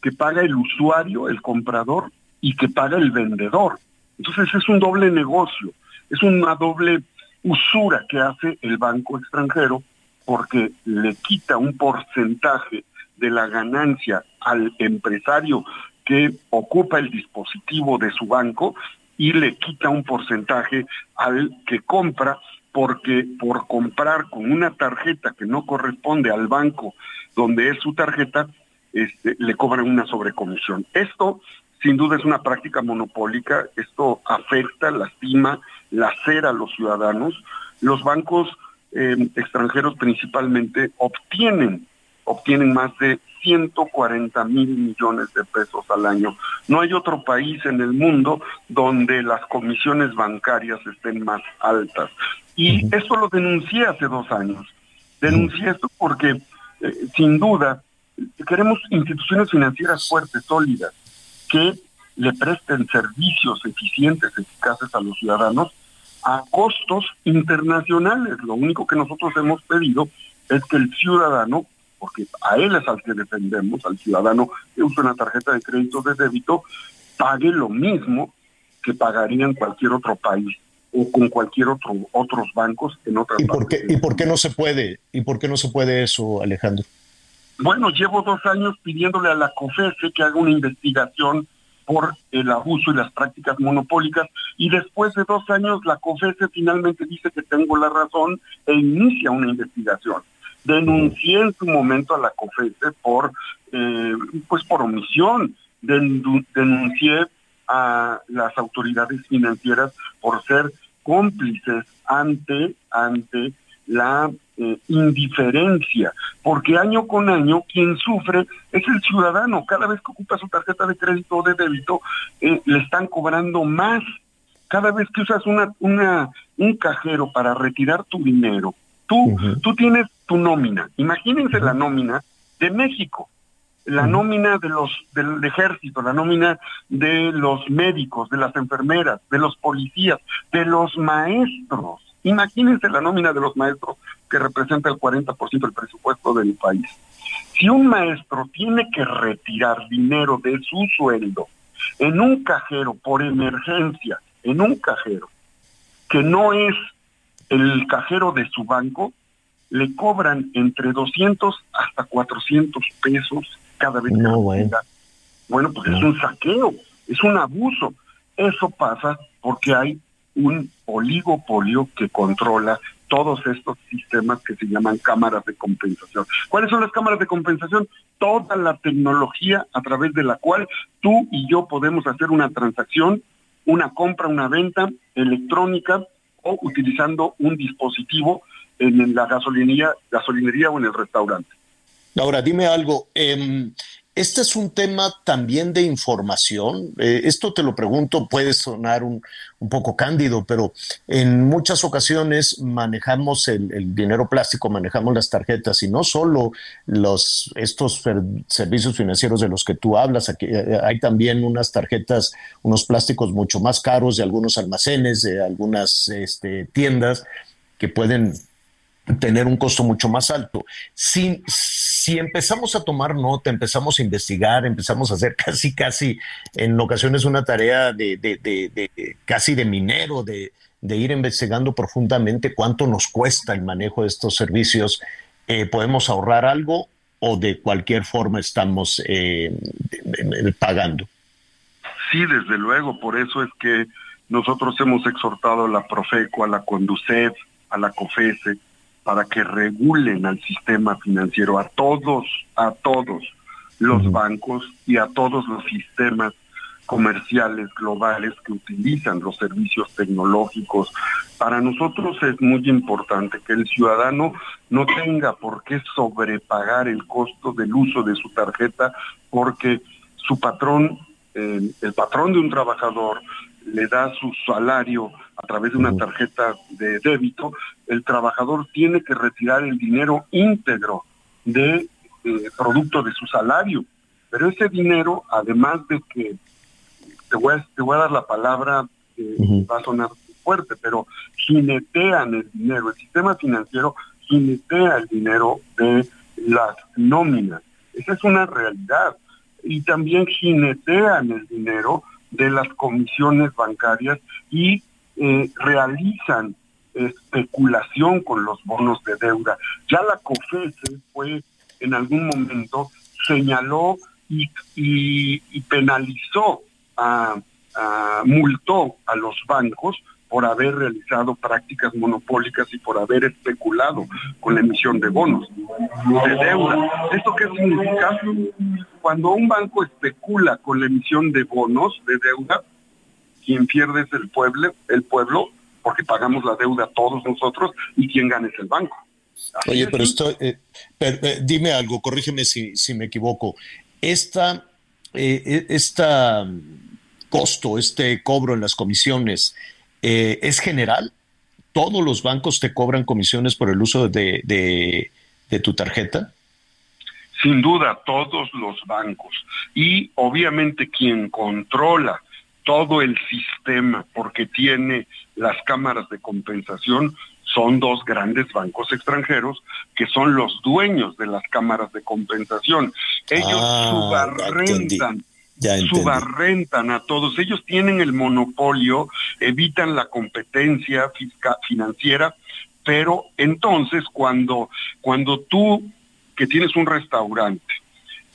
que paga el usuario, el comprador y que paga el vendedor. Entonces es un doble negocio, es una doble usura que hace el banco extranjero porque le quita un porcentaje de la ganancia al empresario que ocupa el dispositivo de su banco y le quita un porcentaje al que compra porque por comprar con una tarjeta que no corresponde al banco donde es su tarjeta, este, le cobran una sobrecomisión. Esto sin duda es una práctica monopólica, esto afecta, lastima, lacera a los ciudadanos. Los bancos eh, extranjeros principalmente obtienen, obtienen más de 140 mil millones de pesos al año. No hay otro país en el mundo donde las comisiones bancarias estén más altas. Y esto lo denuncié hace dos años. Denuncié esto porque, eh, sin duda, queremos instituciones financieras fuertes, sólidas, que le presten servicios eficientes, eficaces a los ciudadanos a costos internacionales. Lo único que nosotros hemos pedido es que el ciudadano, porque a él es al que defendemos, al ciudadano que usa una tarjeta de crédito de débito, pague lo mismo que pagaría en cualquier otro país o con cualquier otro otros bancos en otras ¿Y por qué, ¿Y por qué no se puede? ¿Y por qué no se puede eso, Alejandro? Bueno, llevo dos años pidiéndole a la COFESE que haga una investigación por el abuso y las prácticas monopólicas y después de dos años la COFESE finalmente dice que tengo la razón e inicia una investigación. Denuncié en su momento a la COFESE por, eh, pues por omisión, denuncié a las autoridades financieras por ser cómplices ante, ante la eh, indiferencia, porque año con año quien sufre es el ciudadano. Cada vez que ocupa su tarjeta de crédito o de débito, eh, le están cobrando más. Cada vez que usas una, una, un cajero para retirar tu dinero, tú, tú tienes tu nómina. Imagínense la nómina de México la nómina de los del ejército, la nómina de los médicos, de las enfermeras, de los policías, de los maestros. Imagínense la nómina de los maestros que representa el 40% del presupuesto del país. Si un maestro tiene que retirar dinero de su sueldo en un cajero por emergencia, en un cajero, que no es el cajero de su banco, le cobran entre 200 hasta 400 pesos cada vez que no, bueno. bueno, pues es un saqueo, es un abuso. Eso pasa porque hay un oligopolio que controla todos estos sistemas que se llaman cámaras de compensación. ¿Cuáles son las cámaras de compensación? Toda la tecnología a través de la cual tú y yo podemos hacer una transacción, una compra, una venta electrónica o utilizando un dispositivo en la gasolinería, gasolinería o en el restaurante. Ahora, dime algo. Eh, este es un tema también de información. Eh, esto te lo pregunto, puede sonar un, poco cándido, pero en muchas ocasiones manejamos el, dinero plástico, manejamos las tarjetas y no solo los, estos servicios financieros de los que tú hablas, aquí, eh, hay también unas tarjetas, unos plásticos mucho más caros de algunos almacenes, de algunas este, tiendas que pueden tener un costo mucho más alto. Si, si empezamos a tomar nota, empezamos a investigar, empezamos a hacer casi, casi en ocasiones una tarea de, de, de, casi de minero, de, ir investigando profundamente cuánto nos cuesta el manejo de estos servicios, eh, podemos ahorrar algo o de cualquier forma estamos eh, pagando. Sí, desde luego, por eso es que nosotros hemos exhortado a la Profeco, a la Conducef, a la COFESE, para que regulen al sistema financiero, a todos, a todos los bancos y a todos los sistemas comerciales globales que utilizan los servicios tecnológicos. Para nosotros es muy importante que el ciudadano no tenga por qué sobrepagar el costo del uso de su tarjeta porque su patrón, eh, el patrón de un trabajador, le da su salario a través de una tarjeta de débito, el trabajador tiene que retirar el dinero íntegro de eh, producto de su salario. Pero ese dinero, además de que, te voy a, te voy a dar la palabra, va a sonar fuerte, pero jinetean el dinero, el sistema financiero jinetea el dinero de las nóminas. Esa es una realidad. Y también jinetean el dinero de las comisiones bancarias y eh, realizan especulación con los bonos de deuda. Ya la COFESE fue en algún momento, señaló y, penalizó, a, multó a los bancos por haber realizado prácticas monopólicas y por haber especulado con la emisión de bonos de deuda. ¿Esto qué significa? Cuando un banco especula con la emisión de bonos de deuda, quien pierde es el pueblo, el pueblo, porque pagamos la deuda todos nosotros, y quien gana es el banco. Oye, pero esto, eh, eh, dime algo, corrígeme si, si me equivoco. Esta, eh, esta costo, este cobro en las comisiones, ¿es general? ¿Todos los bancos te cobran comisiones por el uso de, de, tu tarjeta? Sin duda, todos los bancos. Y obviamente quien controla todo el sistema porque tiene las cámaras de compensación son dos grandes bancos extranjeros que son los dueños de las cámaras de compensación. Ellos ah, subarrentan subarrentan a todos. Ellos tienen el monopolio, evitan la competencia fiscal, financiera, pero entonces cuando, cuando tú, que tienes un restaurante,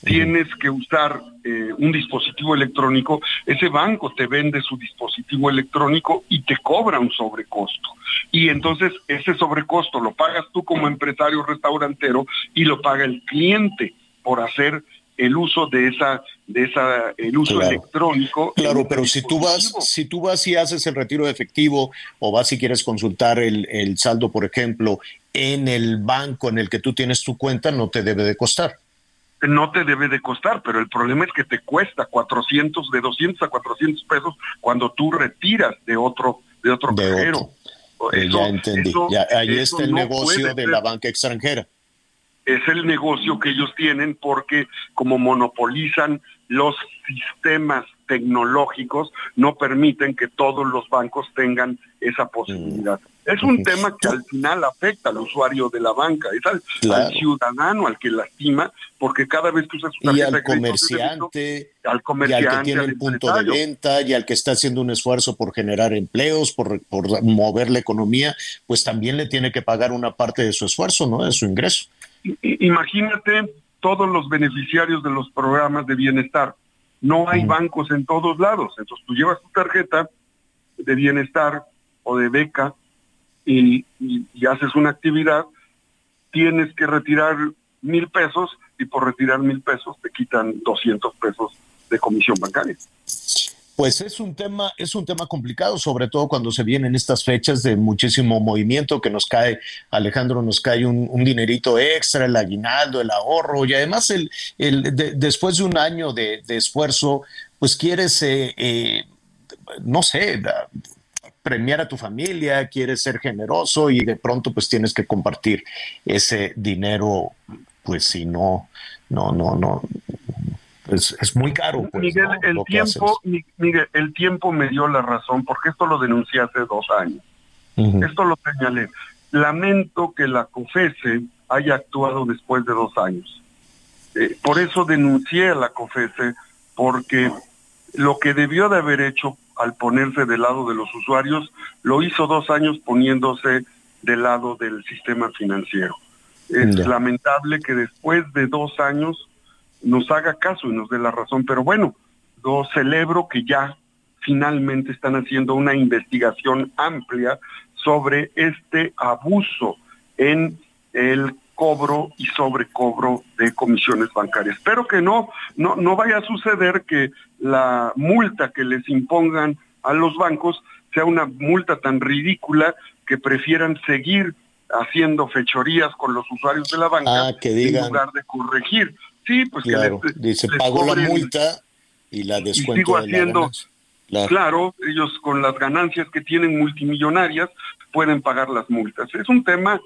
tienes que usar eh, un dispositivo electrónico, ese banco te vende su dispositivo electrónico y te cobra un sobrecosto. Y entonces ese sobrecosto lo pagas tú como empresario restaurantero y lo paga el cliente por hacer el uso de esa de esa el uso electrónico claro pero si tú vas si tú vas y haces el retiro de efectivo o vas y quieres consultar el, el, saldo por ejemplo en el banco en el que tú tienes tu cuenta no te debe de costar no te debe de costar, pero el problema es que te cuesta 400, de 200 a 400 pesos cuando tú retiras de otro, de otro cajero. Eh, ya entendí. ahí está el negocio de la banca extranjera es el negocio que ellos tienen porque como monopolizan los sistemas tecnológicos, no permiten que todos los bancos tengan esa posibilidad. Es un tema que al final afecta al usuario de la banca, es al, ciudadano al que lastima, porque cada vez que usas una y al comerciante, al comerciante, y al que tiene el punto de venta, y al que está haciendo un esfuerzo por generar empleos, por, por mover la economía, pues también le tiene que pagar una parte de su esfuerzo, ¿no? De su ingreso imagínate todos los beneficiarios de los programas de bienestar. No hay bancos en todos lados. Entonces tú llevas tu tarjeta de bienestar o de beca y, haces una actividad, tienes que retirar mil pesos y por retirar mil pesos te quitan 200 pesos de comisión bancaria. Pues es un tema, es un tema complicado, sobre todo cuando se vienen estas fechas de muchísimo movimiento que nos cae, Alejandro, nos cae un, dinerito extra, el aguinaldo, el ahorro, y además el, el después de un año de, esfuerzo, pues quieres, eh, eh, no sé, premiar a tu familia, quieres ser generoso y de pronto pues tienes que compartir ese dinero, pues si no, no, no, no, es, muy caro. Pues, Miguel, el tiempo, Miguel, el tiempo me dio la razón, porque esto lo denuncié hace dos años. Esto lo señalé. lamento que la COFESE haya actuado después de dos años. Eh, por eso denuncié a la COFESE, porque lo que debió de haber hecho al ponerse del lado de los usuarios, lo hizo dos años poniéndose del lado del sistema financiero. Es lamentable que después de dos años nos haga caso y nos dé la razón, pero bueno, yo celebro que ya finalmente están haciendo una investigación amplia sobre este abuso en el cobro y sobrecobro de comisiones bancarias. Espero que no, no, no vaya a suceder que la multa que les impongan a los bancos sea una multa tan ridícula que prefieran seguir haciendo fechorías con los usuarios de la banca ah, en lugar de corregir. Sí, pues que les, dice pago la multa y la descuento sigo haciendo, claro. ellos con las ganancias que tienen multimillonarias pueden pagar las multas. Es un tema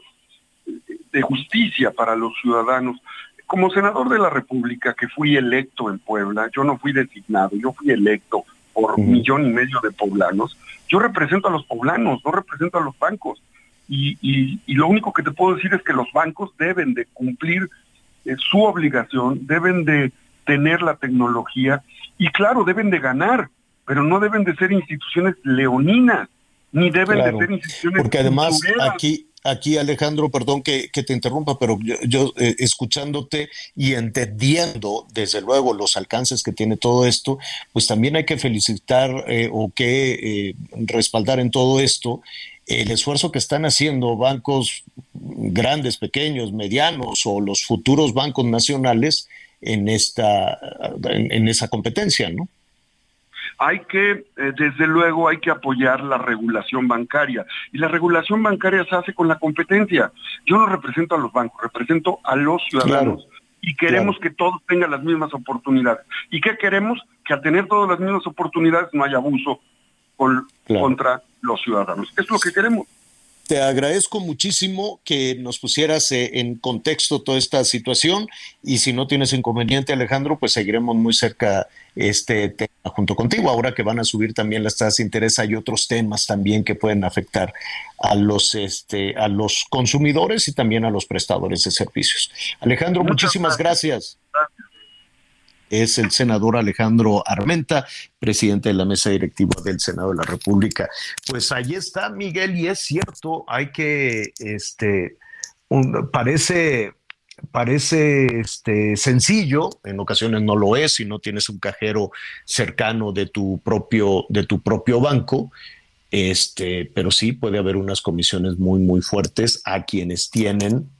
de justicia para los ciudadanos. Como senador de la República que fui electo en Puebla, yo no fui designado, yo fui electo por un millón y medio de poblanos, yo represento a los poblanos, no represento a los bancos. Y, y, lo único que te puedo decir es que los bancos deben de cumplir eh, su obligación, deben de tener la tecnología y claro, deben de ganar, pero no deben de ser instituciones leoninas, ni deben de ser instituciones... Porque además aquí, aquí Alejandro, perdón que, te interrumpa, pero yo, eh, escuchándote y entendiendo desde luego los alcances que tiene todo esto, pues también hay que felicitar eh, o que eh, respaldar en todo esto el esfuerzo que están haciendo bancos grandes, pequeños, medianos o los futuros bancos nacionales en esta en esa competencia, ¿no? Hay que, eh, desde luego, hay que apoyar la regulación bancaria. Y la regulación bancaria se hace con la competencia. Yo no represento a los bancos, represento a los ciudadanos. y queremos que todos tengan las mismas oportunidades. ¿Y qué queremos? Que al tener todas las mismas oportunidades no haya abuso contra los ciudadanos. Es lo que queremos. Te agradezco muchísimo que nos pusieras eh, en contexto toda esta situación y si no tienes inconveniente, Alejandro, pues seguiremos muy cerca este tema junto contigo. Ahora que van a subir también las tasas de interés, hay otros temas también que pueden afectar a los, este, a los consumidores y también a los prestadores de servicios. Alejandro, muchísimas gracias es el senador Alejandro Armenta, presidente de la mesa directiva del Senado de la República. Pues ahí está, Miguel, y es cierto, hay que, este, parece, parece este, sencillo, en ocasiones no lo es si no tienes un cajero cercano de tu propio, de tu propio banco. Este, pero sí puede haber unas comisiones muy, muy fuertes a quienes tienen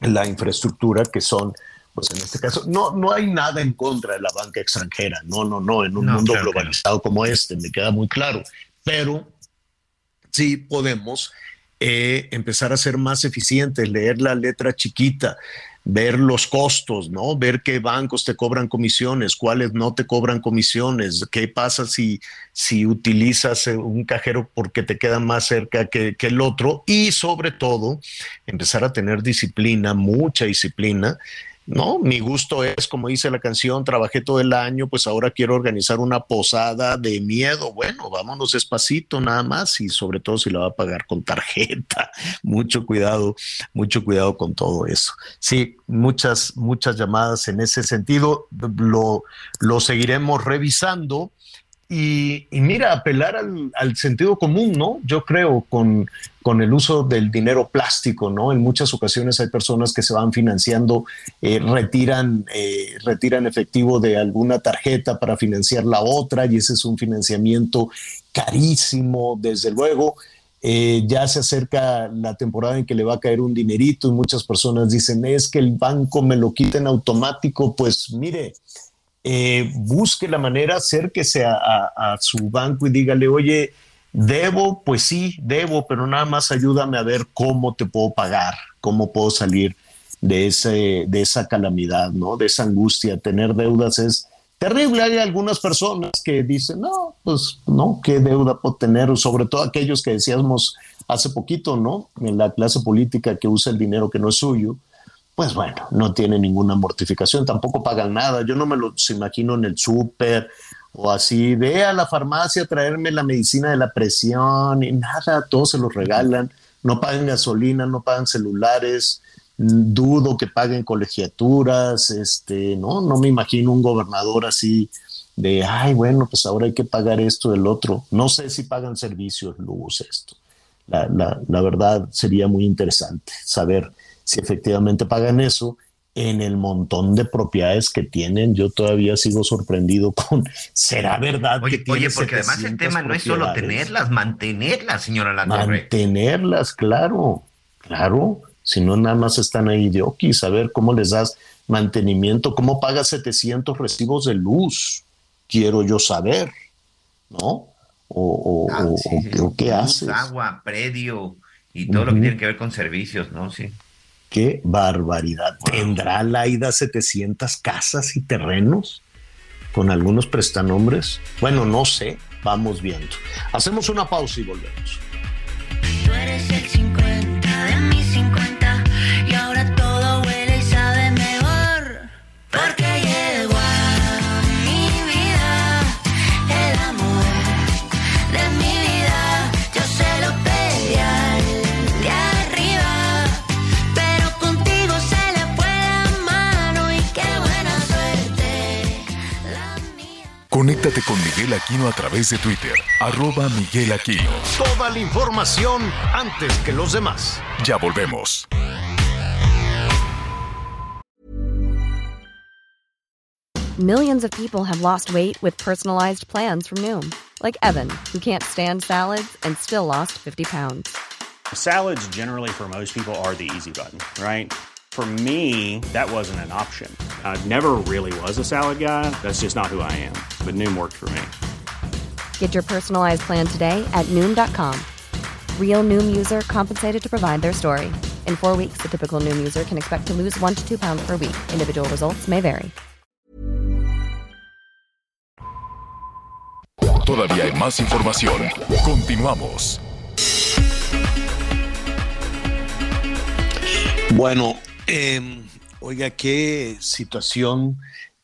la infraestructura que son pues en este caso, no, no hay nada en contra de la banca extranjera, no, no, no, en un mundo globalizado como este, me queda muy claro, pero sí podemos eh, empezar a ser más eficientes, leer la letra chiquita, ver los costos, ¿no? Ver qué bancos te cobran comisiones, cuáles no te cobran comisiones, qué pasa si, si utilizas eh, un cajero porque te queda más cerca que, que el otro y sobre todo empezar a tener disciplina, mucha disciplina no, mi gusto es, como dice la canción, trabajé todo el año, pues ahora quiero organizar una posada de miedo. Bueno, vámonos despacito nada más y sobre todo si la va a pagar con tarjeta. Mucho cuidado, mucho cuidado con todo eso. Sí, muchas, muchas llamadas en ese sentido. Lo, lo seguiremos revisando. Y, mira, apelar al, sentido común, ¿no? Yo creo con, con el uso del dinero plástico, ¿no? En muchas ocasiones hay personas que se van financiando, eh, retiran, eh, retiran efectivo de alguna tarjeta para financiar la otra y ese es un financiamiento carísimo, desde luego. Eh, ya se acerca la temporada en que le va a caer un dinerito y muchas personas dicen, es que el banco me lo quita en automático. Pues mire, eh, busque la manera, acérquese a, a, su banco y dígale, oye, debo, pues sí, debo, pero nada más ayúdame a ver cómo te puedo pagar, cómo puedo salir de, ese, de esa calamidad, ¿no? De esa angustia. Tener deudas es terrible. Hay algunas personas que dicen, no, pues no, ¿qué deuda puedo tener? Sobre todo aquellos que decíamos hace poquito, ¿no? En la clase política que usa el dinero que no es suyo pues bueno, no tiene ninguna mortificación, tampoco pagan nada. Yo no me los imagino en el súper o así, ve a la farmacia traerme la medicina de la presión y nada, todos se los regalan. no pagan gasolina, no pagan celulares, dudo que paguen colegiaturas, este, no, no me imagino un gobernador así de, ay, bueno, pues ahora hay que pagar esto, el otro. No sé si pagan servicios, luz, esto. La, la, la verdad sería muy interesante saber si efectivamente pagan eso en el montón de propiedades que tienen. Yo todavía sigo sorprendido con, ¿será verdad oye, que Oye, porque además el tema no es solo tenerlas, mantenerlas, señora Latorre. Mantenerlas, claro, claro. Si no, nada más están ahí de ok, saber cómo les das mantenimiento, cómo pagas 700 recibos de luz, quiero yo saber, ¿no? O, o, ah, qué haces. Agua, predio y todo lo que tiene que ver con servicios, ¿no? Sí. Qué barbaridad. ¿Tendrá Laida 700 casas y terrenos con algunos prestanombres? Bueno, no sé. Vamos viendo. Hacemos una pausa y volvemos. Conéctate con Miguel Aquino a través de Twitter, arroba Miguel Aquino. Toda la información antes que los demás. Ya volvemos. Millions of people have lost weight with personalized plans from Noom, like Evan, who can't stand salads and still lost 50 pounds. Salads generally for most people are the easy button, right? For me, that wasn't an option. I never really was a salad guy. That's just not who I am. But Noom worked for me. Get your personalized plan today at Noom.com. Real Noom user compensated to provide their story. In four weeks, the typical Noom user can expect to lose one to two pounds per week. Individual results may vary. Todavía hay más información. Continuamos. Bueno, Eh, oiga, qué situación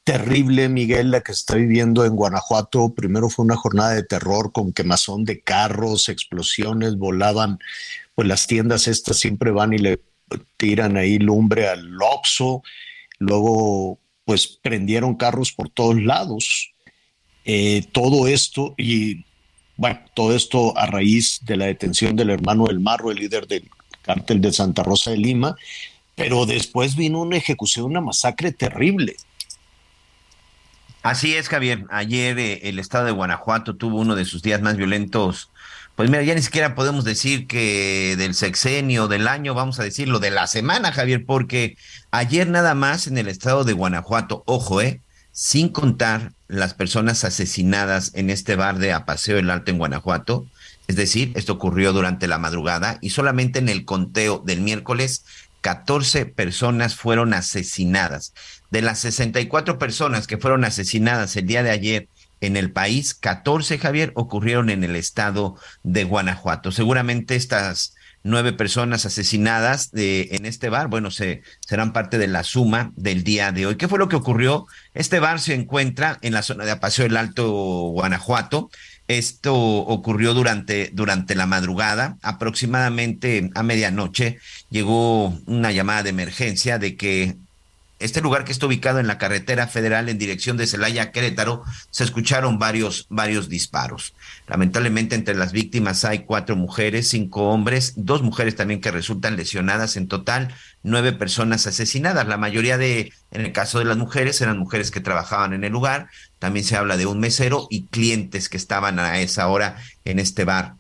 terrible, Miguel, la que está viviendo en Guanajuato. Primero fue una jornada de terror con quemazón de carros, explosiones, volaban, pues las tiendas estas siempre van y le tiran ahí lumbre al Oxxo. Luego, pues prendieron carros por todos lados. Eh, todo esto y bueno, todo esto a raíz de la detención del hermano del Marro, el líder del cártel de Santa Rosa de Lima, pero después vino una ejecución, una masacre terrible. Así es, Javier. Ayer eh, el estado de Guanajuato tuvo uno de sus días más violentos. Pues mira, ya ni siquiera podemos decir que del sexenio, del año, vamos a decirlo, de la semana, Javier, porque ayer nada más en el estado de Guanajuato, ojo, eh, sin contar las personas asesinadas en este bar de Apaseo el Alto en Guanajuato, es decir, esto ocurrió durante la madrugada y solamente en el conteo del miércoles 14 personas fueron asesinadas. De las 64 personas que fueron asesinadas el día de ayer en el país, 14, Javier, ocurrieron en el estado de Guanajuato. Seguramente estas nueve personas asesinadas de, en este bar, bueno, se, serán parte de la suma del día de hoy. ¿Qué fue lo que ocurrió? Este bar se encuentra en la zona de Apaseo del Alto, Guanajuato. Esto ocurrió durante, durante la madrugada, aproximadamente a medianoche llegó una llamada de emergencia de que este lugar que está ubicado en la carretera federal en dirección de Celaya Querétaro, se escucharon varios, varios disparos. Lamentablemente entre las víctimas hay cuatro mujeres, cinco hombres, dos mujeres también que resultan lesionadas, en total nueve personas asesinadas. La mayoría de, en el caso de las mujeres, eran mujeres que trabajaban en el lugar. También se habla de un mesero y clientes que estaban a esa hora en este bar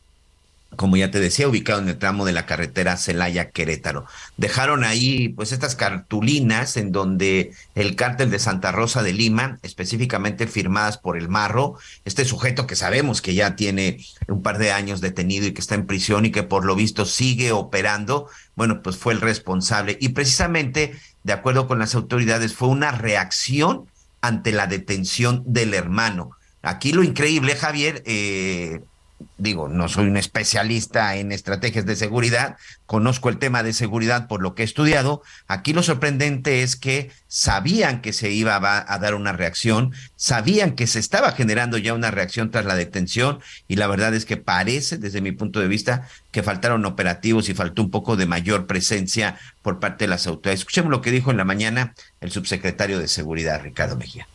como ya te decía, ubicado en el tramo de la carretera Celaya-Querétaro. Dejaron ahí pues estas cartulinas en donde el cártel de Santa Rosa de Lima, específicamente firmadas por el Marro, este sujeto que sabemos que ya tiene un par de años detenido y que está en prisión y que por lo visto sigue operando, bueno, pues fue el responsable. Y precisamente, de acuerdo con las autoridades, fue una reacción ante la detención del hermano. Aquí lo increíble, Javier, eh, digo, no soy un especialista en estrategias de seguridad, conozco el tema de seguridad por lo que he estudiado. Aquí lo sorprendente es que sabían que se iba a, dar una reacción, sabían que se estaba generando ya una reacción tras la detención y la verdad es que parece, desde mi punto de vista, que faltaron operativos y faltó un poco de mayor presencia por parte de las autoridades. Escuchemos lo que dijo en la mañana el subsecretario de Seguridad, Ricardo Mejía.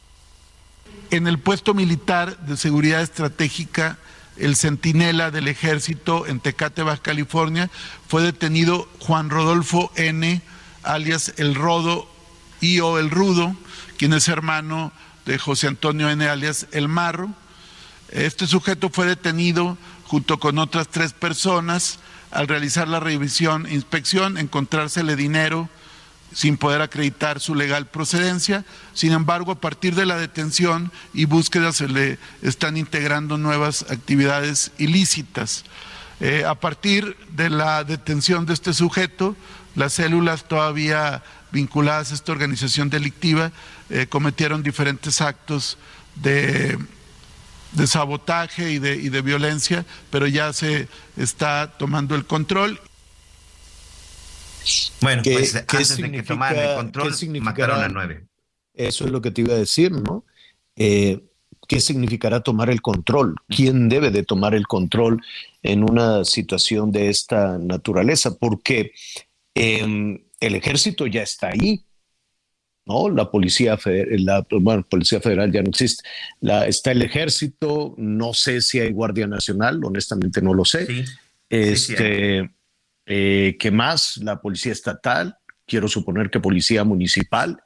En el puesto militar de seguridad estratégica el centinela del ejército en Tecate, Baja California, fue detenido Juan Rodolfo N., alias El Rodo y o El Rudo, quien es hermano de José Antonio N., alias El Marro. Este sujeto fue detenido junto con otras tres personas al realizar la revisión e inspección, encontrársele dinero, sin poder acreditar su legal procedencia. Sin embargo, a partir de la detención y búsqueda se le están integrando nuevas actividades ilícitas. Eh, a partir de la detención de este sujeto, las células todavía vinculadas a esta organización delictiva eh, cometieron diferentes actos de, sabotaje y de, y de violencia, pero ya se está tomando el control bueno, pues antes de que tomaran el control, mataron a nueve. Eso es lo que te iba a decir, ¿no? Eh, ¿Qué significará tomar el control? ¿Quién debe de tomar el control en una situación de esta naturaleza? Porque em, el ejército ya está ahí, ¿no? La policía, la, bueno, policía federal ya no existe. La, está el ejército, no sé si hay guardia nacional, honestamente no lo sé. Sí, este, eh, ¿Qué más? La policía estatal, quiero suponer que policía municipal,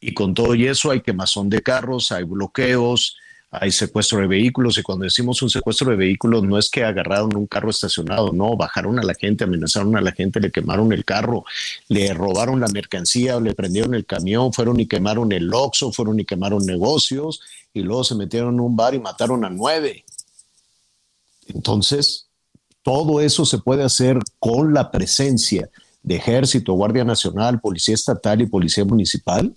y con todo y eso hay quemazón de carros, hay bloqueos, hay secuestro de vehículos, y cuando decimos un secuestro de vehículos no es que agarraron un carro estacionado, no, bajaron a la gente, amenazaron a la gente, le quemaron el carro, le robaron la mercancía, le prendieron el camión, fueron y quemaron el Oxxo, fueron y quemaron negocios, y luego se metieron en un bar y mataron a nueve. Entonces, todo eso se puede hacer con la presencia de ejército, Guardia Nacional, Policía Estatal y Policía Municipal.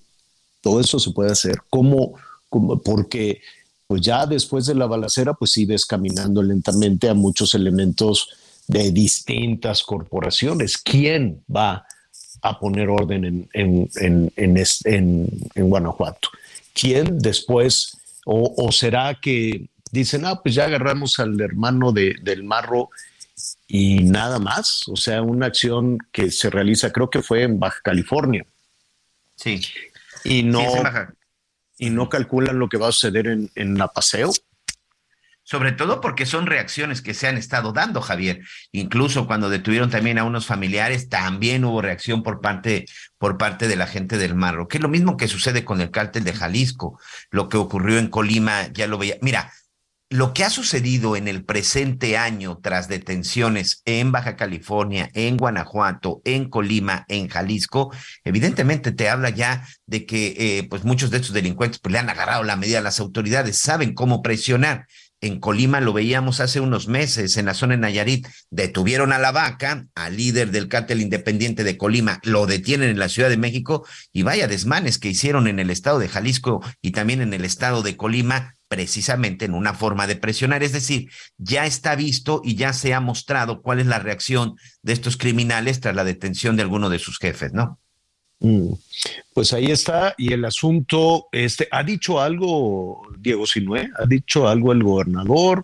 Todo eso se puede hacer. ¿Cómo? porque pues ya después de la balacera, pues sigues caminando lentamente a muchos elementos de distintas corporaciones. ¿Quién va a poner orden en, en, Guanajuato? ¿Quién después, o, será que dicen, ah, pues ya agarramos al hermano de, del marro y nada más. O sea, una acción que se realiza, creo que fue en Baja California. Sí. Y no, y no calculan lo que va a suceder en, en Napaseo. Sobre todo porque son reacciones que se han estado dando, Javier. Incluso cuando detuvieron también a unos familiares, también hubo reacción por parte, por parte de la gente del Marro, que es lo mismo que sucede con el cártel de Jalisco. Lo que ocurrió en Colima, ya lo veía. Mira, lo que ha sucedido en el presente año tras detenciones en Baja California, en Guanajuato, en Colima, en Jalisco, evidentemente te habla ya de que eh, pues muchos de estos delincuentes pues, le han agarrado la medida a las autoridades, saben cómo presionar. En Colima lo veíamos hace unos meses, en la zona de Nayarit, detuvieron a la vaca, al líder del cártel independiente de Colima, lo detienen en la Ciudad de México y vaya desmanes que hicieron en el estado de Jalisco y también en el estado de Colima, precisamente en una forma de presionar. Es decir, ya está visto y ya se ha mostrado cuál es la reacción de estos criminales tras la detención de alguno de sus jefes, ¿no? Mm. Pues ahí está, y el asunto, este, ha dicho algo Diego Sinué, ha dicho algo el gobernador,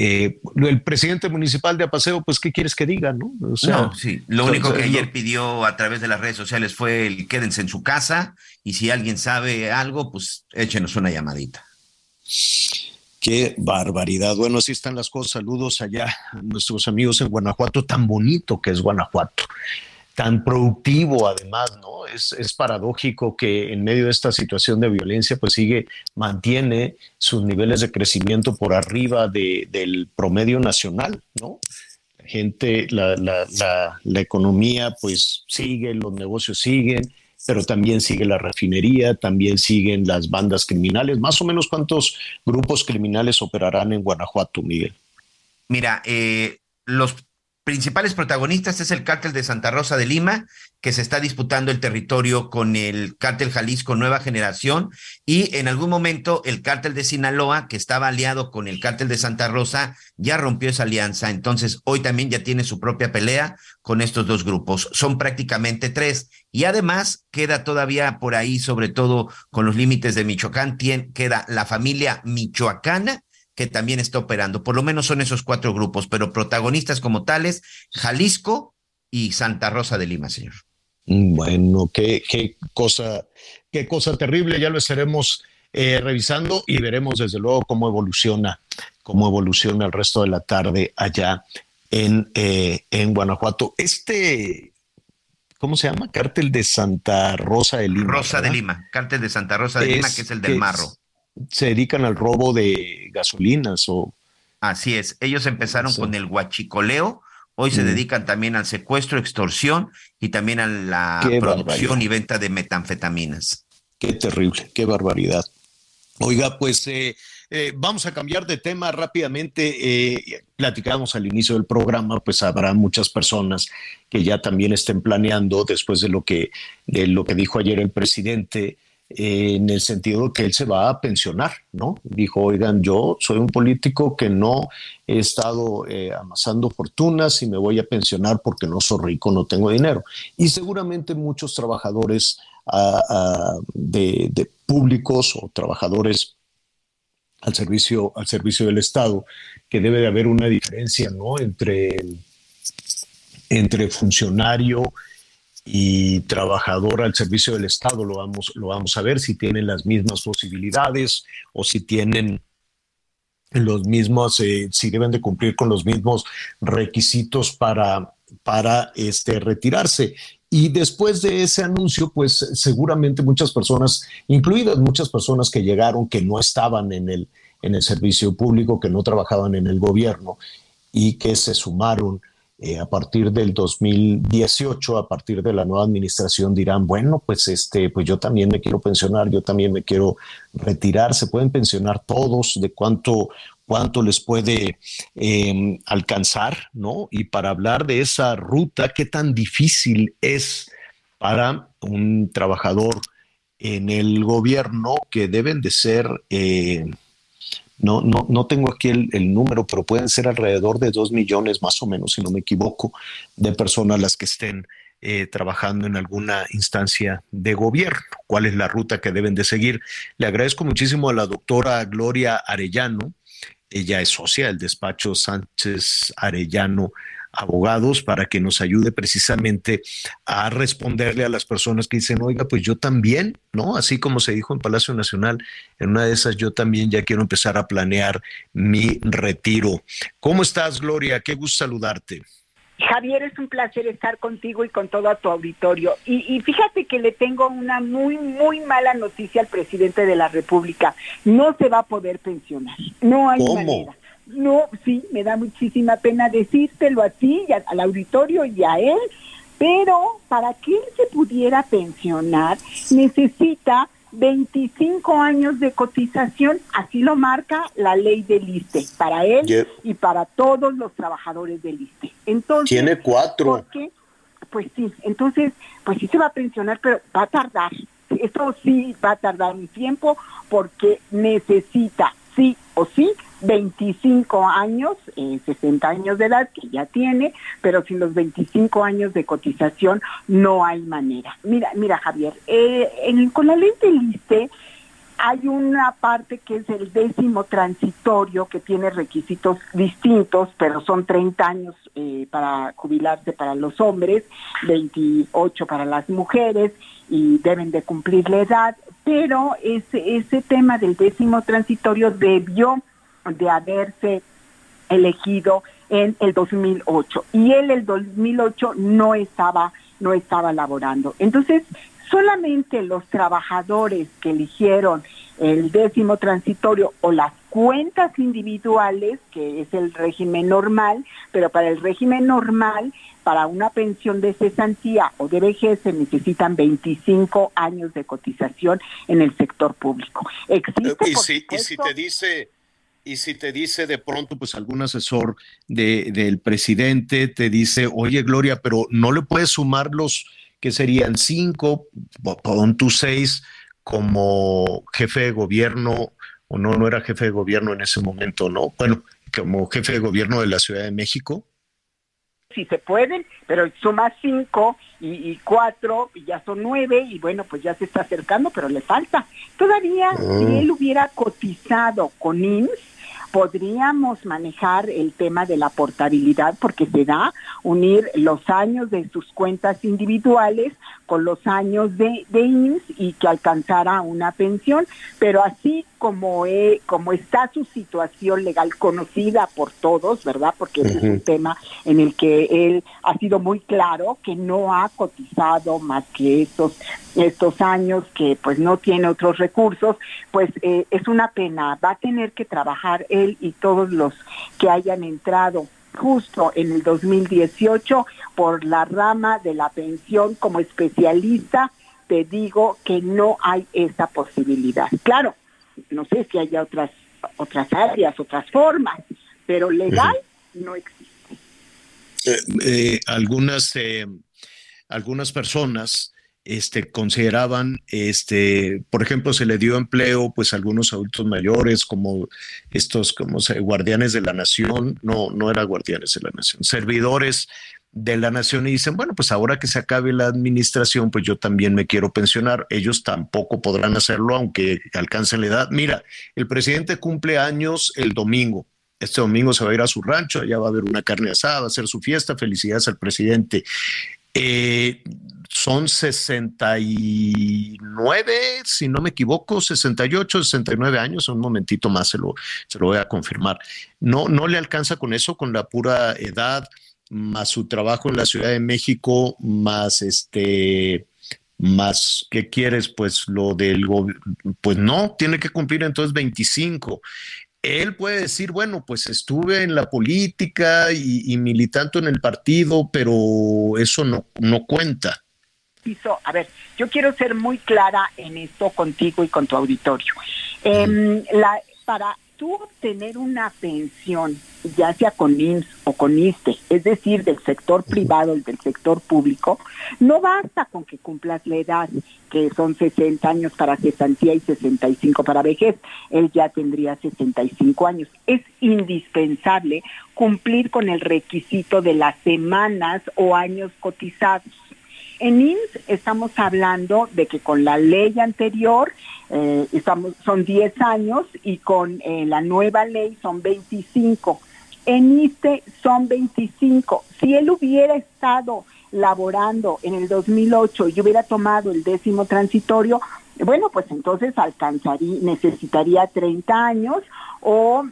eh, el presidente municipal de Apaseo, pues, ¿qué quieres que diga, no? O sea, sí, lo único que ayer pidió a través de las redes sociales fue el quédense en su casa, y si alguien sabe algo, pues échenos una llamadita. Qué barbaridad. Bueno, así están las cosas. Saludos allá a nuestros amigos en Guanajuato, tan bonito que es Guanajuato, tan productivo además, ¿no? Es, paradójico que en medio de esta situación de violencia, pues sigue, mantiene sus niveles de crecimiento por arriba del promedio nacional, ¿no? La gente, la, la economía, pues sigue, los negocios siguen pero también sigue la refinería, también siguen las bandas criminales. Más o menos cuántos grupos criminales operarán en Guanajuato, Miguel. Mira, eh, los principales protagonistas es el cártel de Santa Rosa de Lima, que se está disputando el territorio con el cártel Jalisco Nueva Generación, y en algún momento el cártel de Sinaloa, que estaba aliado con el cártel de Santa Rosa, ya rompió esa alianza. Entonces, hoy también ya tiene su propia pelea con estos dos grupos. Son prácticamente tres. Y además queda todavía por ahí, sobre todo con los límites de Michoacán, queda la familia michoacana que también está operando. Por lo menos son esos cuatro grupos, pero protagonistas como tales, Jalisco y Santa Rosa de Lima, señor. Mm, bueno, qué, qué cosa, qué cosa terrible, ya lo estaremos eh, revisando y veremos desde luego cómo evoluciona, cómo evoluciona el resto de la tarde allá en, eh, en Guanajuato. Este, ¿cómo se llama? Cártel de Santa Rosa de Lima. Rosa de Lima, cártel de Santa Rosa de Lima, que es el del Marro se dedican al robo de gasolinas o... Así es, ellos empezaron con el huachicoleo, hoy se mm. dedican también al secuestro, extorsión y también a la producción y venta de metanfetaminas. Qué terrible, qué barbaridad. Oiga, pues eh, eh, vamos a cambiar de tema rápidamente. Eh, platicamos al inicio del programa, pues habrá muchas personas que ya también estén planeando después de lo que, de lo que dijo ayer el presidente en el sentido de que él se va a pensionar, ¿no? Dijo, oigan, yo soy un político que no he estado eh, amasando fortunas y me voy a pensionar porque no soy rico, no tengo dinero. Y seguramente muchos trabajadores ah, ah, de, públicos o trabajadores al servicio, al servicio del Estado, que debe de haber una diferencia, ¿no? Entre, entre funcionario y trabajador al servicio del Estado. Lo vamos, lo vamos a ver si tienen las mismas posibilidades o si tienen los mismos, eh, si deben de cumplir con los mismos requisitos para, para este, retirarse. Y después de ese anuncio, pues seguramente muchas personas, incluidas muchas personas que llegaron que no estaban en el, en el servicio público, que no trabajaban en el gobierno y que se sumaron eh, a partir del 2018, a partir de la nueva administración, dirán, bueno, pues, este, pues yo también me quiero pensionar, yo también me quiero retirar, se pueden pensionar todos, de cuánto, cuánto les puede em, alcanzar, ¿no? Y para hablar de esa ruta, qué tan difícil es para un trabajador en el gobierno que deben de ser... Eh, no, no, no tengo aquí el, número, pero pueden ser alrededor de dos millones más o menos, si no me equivoco, de personas las que estén eh, trabajando en alguna instancia de gobierno. ¿Cuál es la ruta que deben de seguir? Le agradezco muchísimo a la doctora Gloria Arellano. Ella es socia del despacho Sánchez Arellano abogados para que nos ayude precisamente a responderle a las personas que dicen, oiga, pues yo también, ¿no? Así como se dijo en Palacio Nacional, en una de esas yo también ya quiero empezar a planear mi retiro. ¿Cómo estás, Gloria? Qué gusto saludarte. Javier, es un placer estar contigo y con todo tu auditorio. Y, fíjate que le tengo una muy, muy mala noticia al presidente de la República. No se va a poder pensionar. No hay manera. No, sí, me da muchísima pena decírtelo a ti, y al auditorio y a él, pero para que él se pudiera pensionar necesita 25 años de cotización, así lo marca la ley del ISTE, para él y para todos los trabajadores del ISTE. Entonces, Tiene cuatro. Pues sí, entonces, pues sí se va a pensionar, pero va a tardar. Eso sí va a tardar un tiempo porque necesita, sí o sí, 25 años, eh, 60 años de edad que ya tiene, pero sin los 25 años de cotización no hay manera. Mira, mira Javier, eh, con la ley del ISTE hay una parte que es el décimo transitorio que tiene requisitos distintos, pero son 30 años eh, para jubilarse para los hombres, 28 para las mujeres y deben de cumplir la edad, pero ese, ese tema del décimo transitorio debió de haberse elegido en el 2008 y él el 2008 no estaba no estaba laborando. Entonces, solamente los trabajadores que eligieron el décimo transitorio o las cuentas individuales, que es el régimen normal, pero para el régimen normal, para una pensión de cesantía o de vejez se necesitan 25 años de cotización en el sector público. Existe, y, si, y si te dice y si te dice de pronto, pues algún asesor de, del presidente te dice, oye Gloria, pero no le puedes sumar los que serían cinco, pon tus seis como jefe de gobierno, o no, no era jefe de gobierno en ese momento, ¿no? Bueno, como jefe de gobierno de la Ciudad de México. Si se pueden, pero suma cinco y, cuatro y ya son nueve y bueno, pues ya se está acercando, pero le falta. Todavía si ah. él hubiera cotizado con IMSS, podríamos manejar el tema de la portabilidad porque se da unir los años de sus cuentas individuales con los años de, de INS y que alcanzara una pensión, pero así como, como está su situación legal conocida por todos, ¿verdad? Porque es un tema en el que él ha sido muy claro que no ha cotizado más que estos, estos años, que pues no tiene otros recursos, pues eh, es una pena. Va a tener que trabajar él y todos los que hayan entrado justo en el 2018 por la rama de la pensión como especialista, te digo que no hay esa posibilidad. Claro, no sé si haya otras otras áreas, otras formas, pero legal no existe. Eh, eh, algunas eh, algunas personas este, consideraban, este, por ejemplo, se le dio empleo pues a algunos adultos mayores como estos como guardianes de la nación, no, no era guardianes de la nación, servidores de la nación y dicen, bueno, pues ahora que se acabe la administración, pues yo también me quiero pensionar. Ellos tampoco podrán hacerlo aunque alcancen la edad. Mira, el presidente cumple años el domingo. Este domingo se va a ir a su rancho, allá va a haber una carne asada, va a hacer su fiesta. Felicidades al presidente. Eh, son 69, si no me equivoco, 68, 69 años, un momentito más se lo, se lo voy a confirmar. No, no le alcanza con eso, con la pura edad, más su trabajo en la Ciudad de México, más este, más, ¿qué quieres? Pues lo del, pues no, tiene que cumplir entonces 25 él puede decir, bueno, pues estuve en la política y, militando en el partido, pero eso no, no cuenta. A ver, yo quiero ser muy clara en esto contigo y con tu auditorio. Em, la, para tú obtener una pensión, ya sea con IMSS o con ISTE, es decir, del sector privado y del sector público, no basta con que cumplas la edad, que son 60 años para cesantía y 65 para vejez. Él ya tendría 65 años. Es indispensable cumplir con el requisito de las semanas o años cotizados. En IMSS estamos hablando de que con la ley anterior eh, estamos, son 10 años y con eh, la nueva ley son 25. En ISTE son 25. Si él hubiera estado laborando en el 2008 y hubiera tomado el décimo transitorio, bueno, pues entonces alcanzaría, necesitaría 30 años o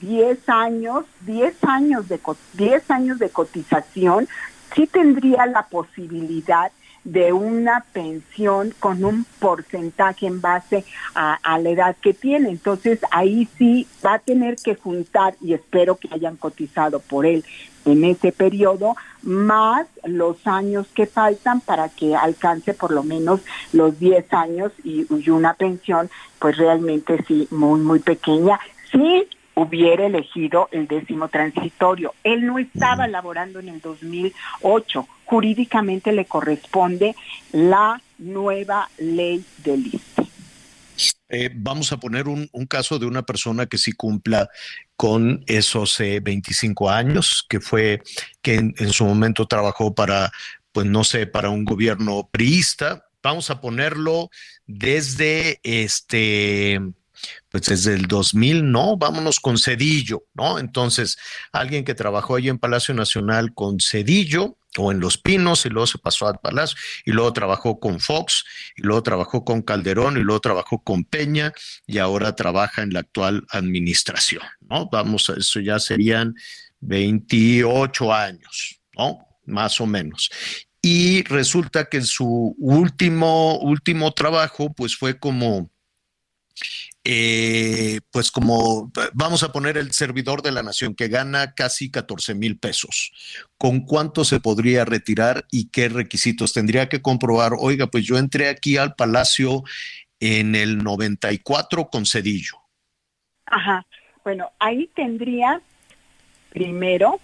10 mm, años, 10 años de 10 años de cotización sí tendría la posibilidad de una pensión con un porcentaje en base a, la edad que tiene. Entonces ahí sí va a tener que juntar, y espero que hayan cotizado por él en ese periodo, más los años que faltan para que alcance por lo menos los 10 años y, y una pensión pues realmente sí muy, muy pequeña. Sí, hubiera elegido el décimo transitorio. Él no estaba laborando en el 2008. Jurídicamente le corresponde la nueva ley del ISTE. Eh, vamos a poner un, caso de una persona que sí cumpla con esos 25 eh, años, que fue que en, en, su momento trabajó para, pues no sé, para un gobierno priista. Vamos a ponerlo desde este pues desde el 2000 no, vámonos con Cedillo, ¿no? Entonces, alguien que trabajó allí en Palacio Nacional con Cedillo o en Los Pinos y luego se pasó al Palacio y luego trabajó con Fox y luego trabajó con Calderón y luego trabajó con Peña y ahora trabaja en la actual administración, ¿no? Vamos, a eso ya serían 28 años, ¿no? Más o menos y resulta que en su último último trabajo pues fue como eh, pues como vamos a poner el servidor de la nación que gana casi 14 mil pesos, ¿con cuánto se podría retirar y qué requisitos tendría que comprobar? Oiga, pues yo entré aquí al Palacio en el 94 con Cedillo. Ajá. Bueno, ahí tendría primero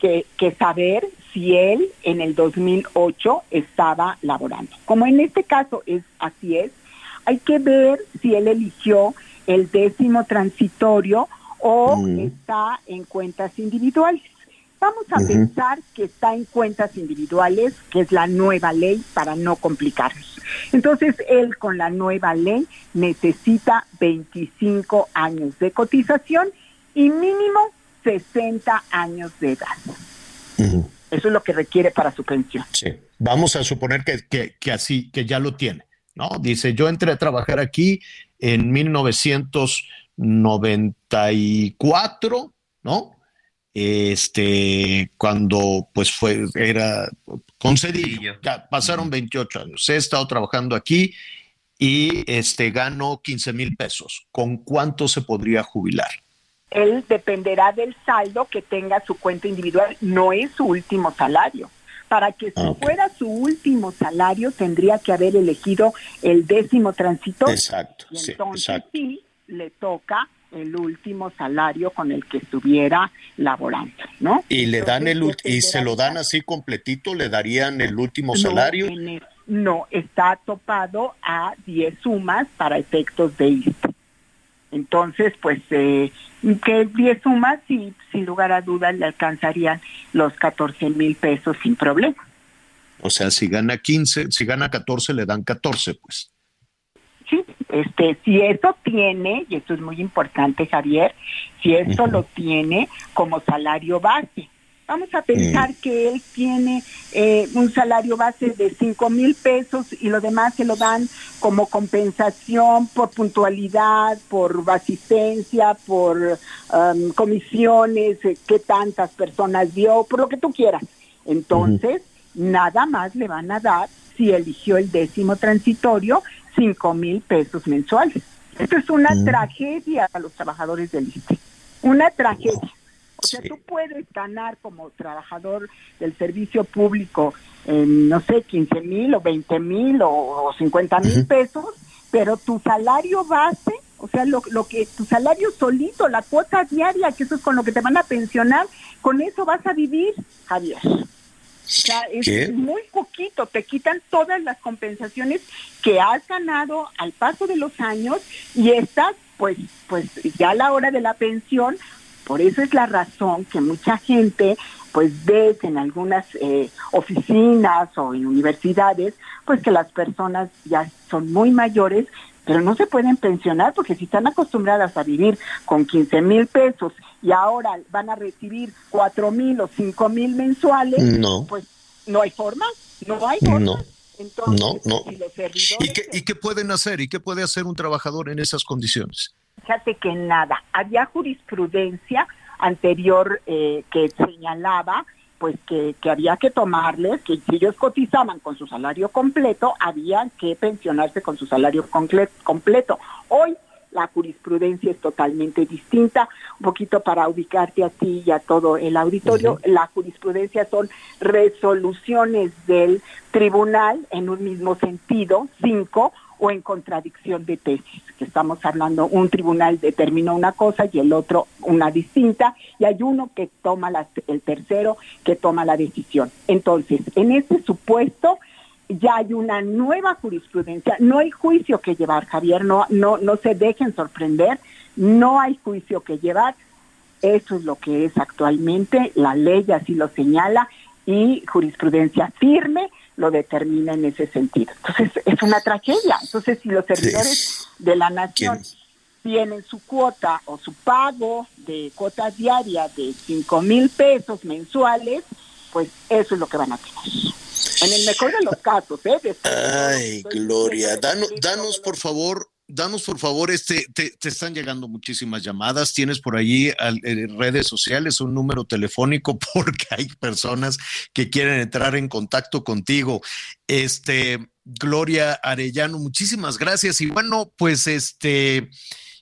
que, que, saber si él en el 2008 estaba laborando. Como en este caso es así es, hay que ver si él eligió el décimo transitorio o mm. está en cuentas individuales. Vamos a pensar que está en cuentas individuales, que es la nueva ley para no complicarnos. Entonces, él con la nueva ley necesita 25 años de cotización y mínimo 60 años de edad. Eso es lo que requiere para su pensión. Sí. Vamos a suponer que, que, que así, que ya lo tiene. ¿no? Dice, yo entré a trabajar aquí en 1994, ¿no? Este, cuando pues fue, era concedido, ya pasaron 28 años, he estado trabajando aquí y este, gano 15 mil pesos. ¿Con cuánto se podría jubilar? Él dependerá del saldo que tenga su cuenta individual, no es su último salario. Para que si fuera su último salario, tendría que haber elegido el décimo transitorio. Exacto. Y entonces sí, le toca el último salario con el que estuviera laborando, ¿no? Y le dan el y se lo dan así completito, le darían el último salario. No, está topado a 10 sumas para efectos de ISTE. Entonces, pues, eh, que 10 sumas y sin lugar a dudas le alcanzarían los 14 mil pesos sin problema. O sea, si gana 15, si gana 14, le dan 14, pues. Sí, este, si eso tiene, y esto es muy importante, Javier, si esto lo tiene como salario base, Vamos a pensar mm. que él tiene eh, un salario base de 5 mil pesos y lo demás se lo dan como compensación por puntualidad, por asistencia, por um, comisiones, eh, que tantas personas dio, por lo que tú quieras. Entonces, nada más le van a dar, si eligió el décimo transitorio, 5 mil pesos mensuales. Esto es una tragedia para los trabajadores del ISTE. Una tragedia. O sea, tú puedes ganar como trabajador del servicio público, no sé, 15 mil o 20 mil o, 50 mil pesos, pero tu salario base, o sea, lo, lo que tu salario solito, la cuota diaria, que eso es con lo que te van a pensionar, con eso vas a vivir, Javier. O sea, es muy poquito, te quitan todas las compensaciones que has ganado al paso de los años y estás, pues, pues ya a la hora de la pensión, por eso es la razón que mucha gente pues ve en algunas eh, oficinas o en universidades, pues que las personas ya son muy mayores, pero no se pueden pensionar porque si están acostumbradas a vivir con 15 mil pesos y ahora van a recibir 4 mil o 5 mil mensuales, no. pues no hay forma, no hay forma. No. Entonces, no, no. ¿Y, qué, ¿Y qué pueden hacer? ¿Y qué puede hacer un trabajador en esas condiciones? Fíjate que nada, había jurisprudencia anterior eh, que señalaba pues que, que, había que tomarles, que si ellos cotizaban con su salario completo, había que pensionarse con su salario completo. Hoy la jurisprudencia es totalmente distinta. Un poquito para ubicarte a ti y a todo el auditorio, la jurisprudencia son resoluciones del tribunal en un mismo sentido, cinco, o en contradicción de tesis, que estamos hablando, un tribunal determinó una cosa y el otro una distinta, y hay uno que toma la, el tercero que toma la decisión. Entonces, en este supuesto ya hay una nueva jurisprudencia, no hay juicio que llevar, Javier, no, no, no se dejen sorprender, no hay juicio que llevar, eso es lo que es actualmente, la ley así lo señala y jurisprudencia firme lo determina en ese sentido. Entonces, es una tragedia. Entonces, si los servidores de la nación tienen su cuota o su pago de cuota diaria de 5 mil pesos mensuales, pues eso es lo que van a tener. En el mejor de los casos, ¿eh? Ay, Gloria, danos, danos por favor danos por favor, este, te, están llegando muchísimas llamadas, tienes por allí eh, redes sociales, un número telefónico, porque hay personas que quieren entrar en contacto contigo. Este, Gloria Arellano, muchísimas gracias. Y bueno, pues este,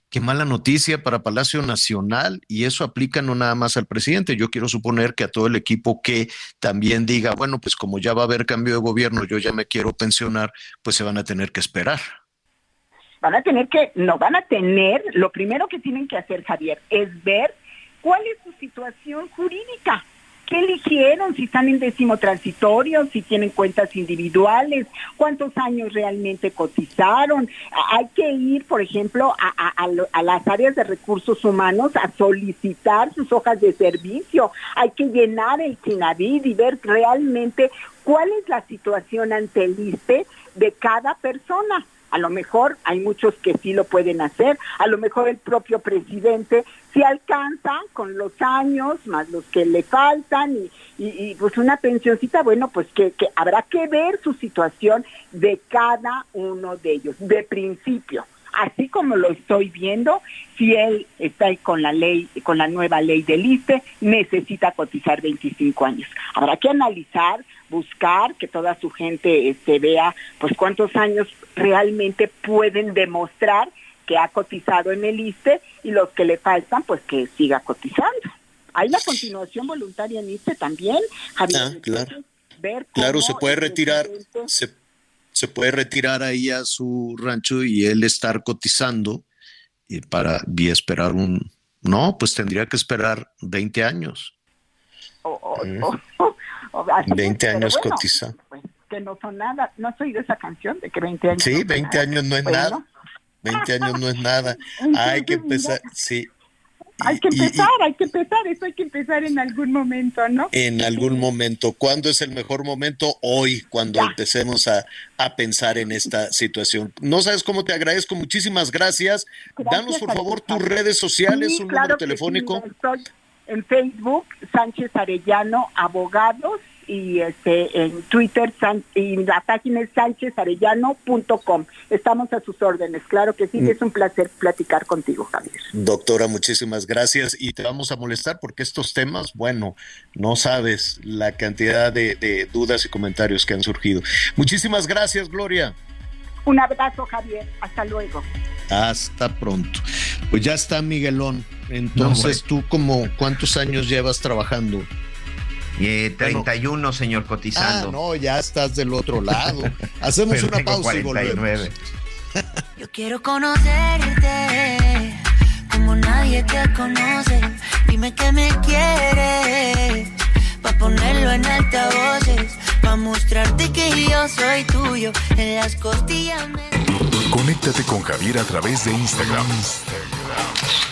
qué mala noticia para Palacio Nacional, y eso aplica no nada más al presidente, yo quiero suponer que a todo el equipo que también diga, bueno, pues como ya va a haber cambio de gobierno, yo ya me quiero pensionar, pues se van a tener que esperar. Van a tener que, no van a tener, lo primero que tienen que hacer, Javier, es ver cuál es su situación jurídica. ¿Qué eligieron? Si están en décimo transitorio, si tienen cuentas individuales, cuántos años realmente cotizaron. Hay que ir, por ejemplo, a, las áreas de recursos humanos a solicitar sus hojas de servicio. Hay que llenar el CINAVID y ver realmente cuál es la situación ante el ISPE de cada persona. A lo mejor hay muchos que sí lo pueden hacer, a lo mejor el propio presidente si alcanza con los años, más los que le faltan, y, pues una pensioncita, bueno, pues que habrá que ver su situación de cada uno de ellos, de principio así como lo estoy viendo, si él está ahí con la ley, con la nueva ley del ISPE, necesita cotizar 25 años. Habrá que analizar, buscar que toda su gente este, vea pues cuántos años realmente pueden demostrar que ha cotizado en el ISPE y los que le faltan pues que siga cotizando. Hay la continuación voluntaria en ISPE también, Javier. Ah, claro. claro, se puede retirar, se se puede retirar ahí a su rancho y él estar cotizando y para y esperar un no, pues tendría que esperar 20 años. 20 años cotizando. Pues, que no son nada, no soy de esa canción de que 20 años. Sí, 20 años no es nada. 20 años no es nada. Hay que empezar, sí, hay que empezar, hay que empezar, eso hay que empezar en algún momento, ¿no? En algún momento. ¿Cuándo es el mejor momento? Hoy, cuando empecemos a, pensar en esta situación. No sabes cómo te agradezco, muchísimas gracias. Danos, por favor, tus redes sociales, un número telefónico. estoy en Facebook, Sánchez Arellano Abogados, y este en Twitter y la página es sánchezarellano.com. Estamos a sus órdenes, claro que sí, mm. es un placer platicar contigo, Javier. Doctora, muchísimas gracias y te vamos a molestar porque estos temas, bueno, no sabes la cantidad de, de dudas y comentarios que han surgido. Muchísimas gracias, Gloria. Un abrazo, Javier. Hasta luego. Hasta pronto. Pues ya está, Miguelón. Entonces, ¿tú como cuántos años llevas trabajando? Eh, 31, señor cotizando. Ah, no, ya estás del otro lado. Hacemos una pausa y volvemos. Yo quiero conocerte como nadie te conoce. Dime que me quieres, pa' ponerlo en altavoces, pa' mostrarte que yo soy tuyo. En las costillas me... Conéctate con Javier a través de Instagram. Instagram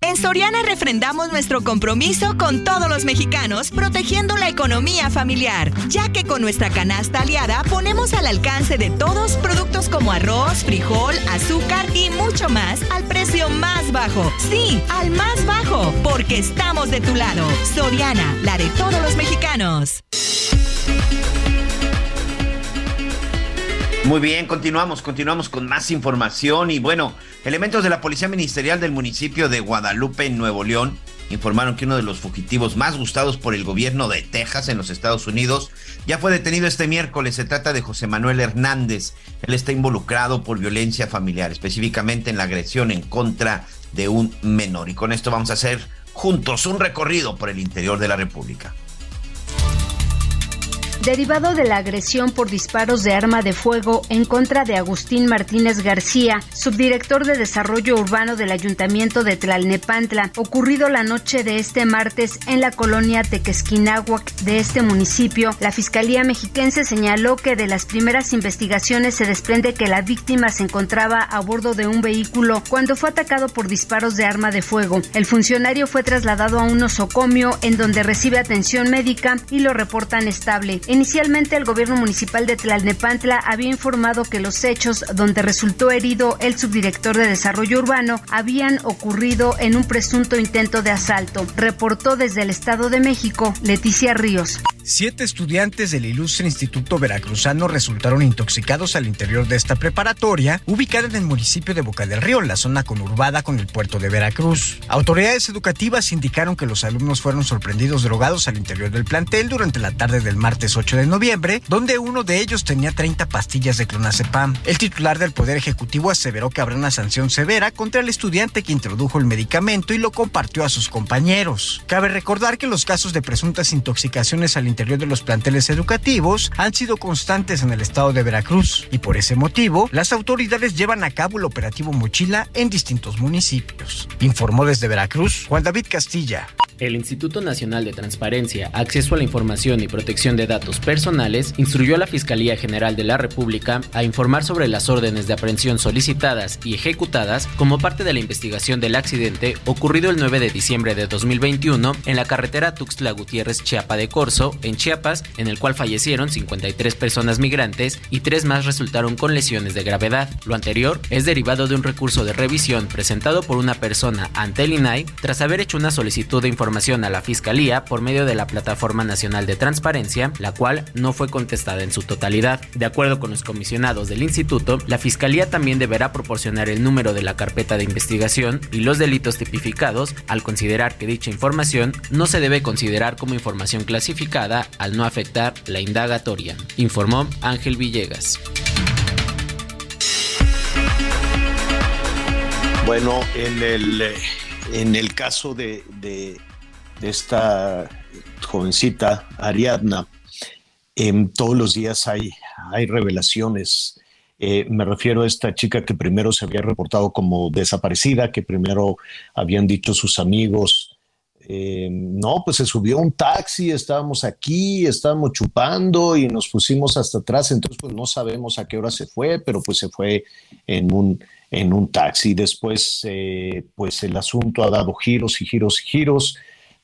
En Soriana refrendamos nuestro compromiso con todos los mexicanos, protegiendo la economía familiar, ya que con nuestra canasta aliada ponemos al alcance de todos productos como arroz, frijol, azúcar y mucho más al precio más bajo. Sí, al más bajo, porque estamos de tu lado. Soriana, la de todos los mexicanos. Muy bien, continuamos, continuamos con más información y bueno, elementos de la Policía Ministerial del municipio de Guadalupe, en Nuevo León, informaron que uno de los fugitivos más gustados por el gobierno de Texas en los Estados Unidos ya fue detenido este miércoles. Se trata de José Manuel Hernández. Él está involucrado por violencia familiar, específicamente en la agresión en contra de un menor. Y con esto vamos a hacer juntos un recorrido por el interior de la República. Derivado de la agresión por disparos de arma de fuego en contra de Agustín Martínez García, subdirector de Desarrollo Urbano del Ayuntamiento de Tlalnepantla, ocurrido la noche de este martes en la colonia Tequesquinahuac de este municipio, la Fiscalía Mexiquense señaló que de las primeras investigaciones se desprende que la víctima se encontraba a bordo de un vehículo cuando fue atacado por disparos de arma de fuego. El funcionario fue trasladado a un nosocomio en donde recibe atención médica y lo reportan estable. Inicialmente el gobierno municipal de Tlalnepantla había informado que los hechos donde resultó herido el subdirector de desarrollo urbano habían ocurrido en un presunto intento de asalto. Reportó desde el Estado de México Leticia Ríos. Siete estudiantes del ilustre Instituto Veracruzano resultaron intoxicados al interior de esta preparatoria, ubicada en el municipio de Boca del Río, en la zona conurbada con el puerto de Veracruz. Autoridades educativas indicaron que los alumnos fueron sorprendidos drogados al interior del plantel durante la tarde del martes 8 de noviembre, donde uno de ellos tenía 30 pastillas de clonazepam. El titular del Poder Ejecutivo aseveró que habrá una sanción severa contra el estudiante que introdujo el medicamento y lo compartió a sus compañeros. Cabe recordar que los casos de presuntas intoxicaciones al interior de los planteles educativos han sido constantes en el estado de Veracruz y por ese motivo las autoridades llevan a cabo el operativo Mochila en distintos municipios. Informó desde Veracruz Juan David Castilla. El Instituto Nacional de Transparencia, Acceso a la Información y Protección de Datos Personales instruyó a la Fiscalía General de la República a informar sobre las órdenes de aprehensión solicitadas y ejecutadas como parte de la investigación del accidente ocurrido el 9 de diciembre de 2021 en la carretera Tuxtla Gutiérrez Chiapa de Corzo, en Chiapas, en el cual fallecieron 53 personas migrantes y tres más resultaron con lesiones de gravedad. Lo anterior es derivado de un recurso de revisión presentado por una persona ante el INAI tras haber hecho una solicitud de información a la Fiscalía por medio de la Plataforma Nacional de Transparencia, la cual no fue contestada en su totalidad. De acuerdo con los comisionados del instituto, la Fiscalía también deberá proporcionar el número de la carpeta de investigación y los delitos tipificados al considerar que dicha información no se debe considerar como información clasificada al no afectar la indagatoria, informó Ángel Villegas. Bueno, en el, en el caso de, de esta jovencita Ariadna, en todos los días hay, revelaciones. Eh, me refiero a esta chica que primero se había reportado como desaparecida, que primero habían dicho sus amigos, eh, no, pues se subió un taxi, estábamos aquí, estábamos chupando y nos pusimos hasta atrás, entonces pues no sabemos a qué hora se fue, pero pues se fue en un, en un taxi. Después, eh, pues el asunto ha dado giros y giros y giros.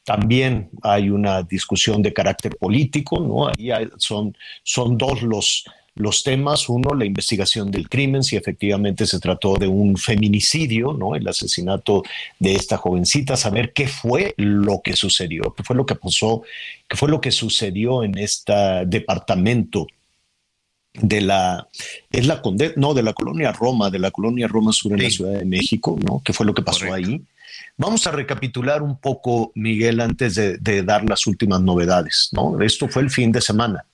También hay una discusión de carácter político, ¿no? Ahí son, son dos los, los temas. Uno, la investigación del crimen, si efectivamente se trató de un feminicidio, ¿no? El asesinato de esta jovencita, saber qué fue lo que sucedió, qué fue lo que pasó, qué fue lo que sucedió en este departamento de la es la no de la colonia Roma de la colonia Roma Sur en la Ciudad de México no qué fue lo que pasó ahí Vamos a recapitular un poco, Miguel, antes de, dar las últimas novedades, ¿no? Esto fue el fin de semana.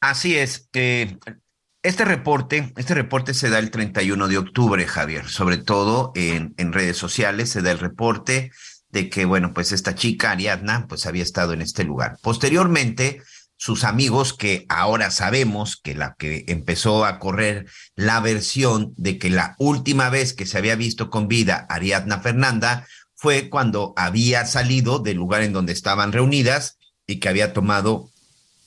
Así es. este reporte, este reporte se da el 31 de octubre, Javier, sobre todo en, en redes sociales se da el reporte de que, bueno, pues esta chica, Ariadna, pues había estado en este lugar. Posteriormente, sus amigos, que ahora sabemos que la que empezó a correr la versión de que la última vez que se había visto con vida Ariadna Fernanda fue cuando había salido del lugar en donde estaban reunidas y que había tomado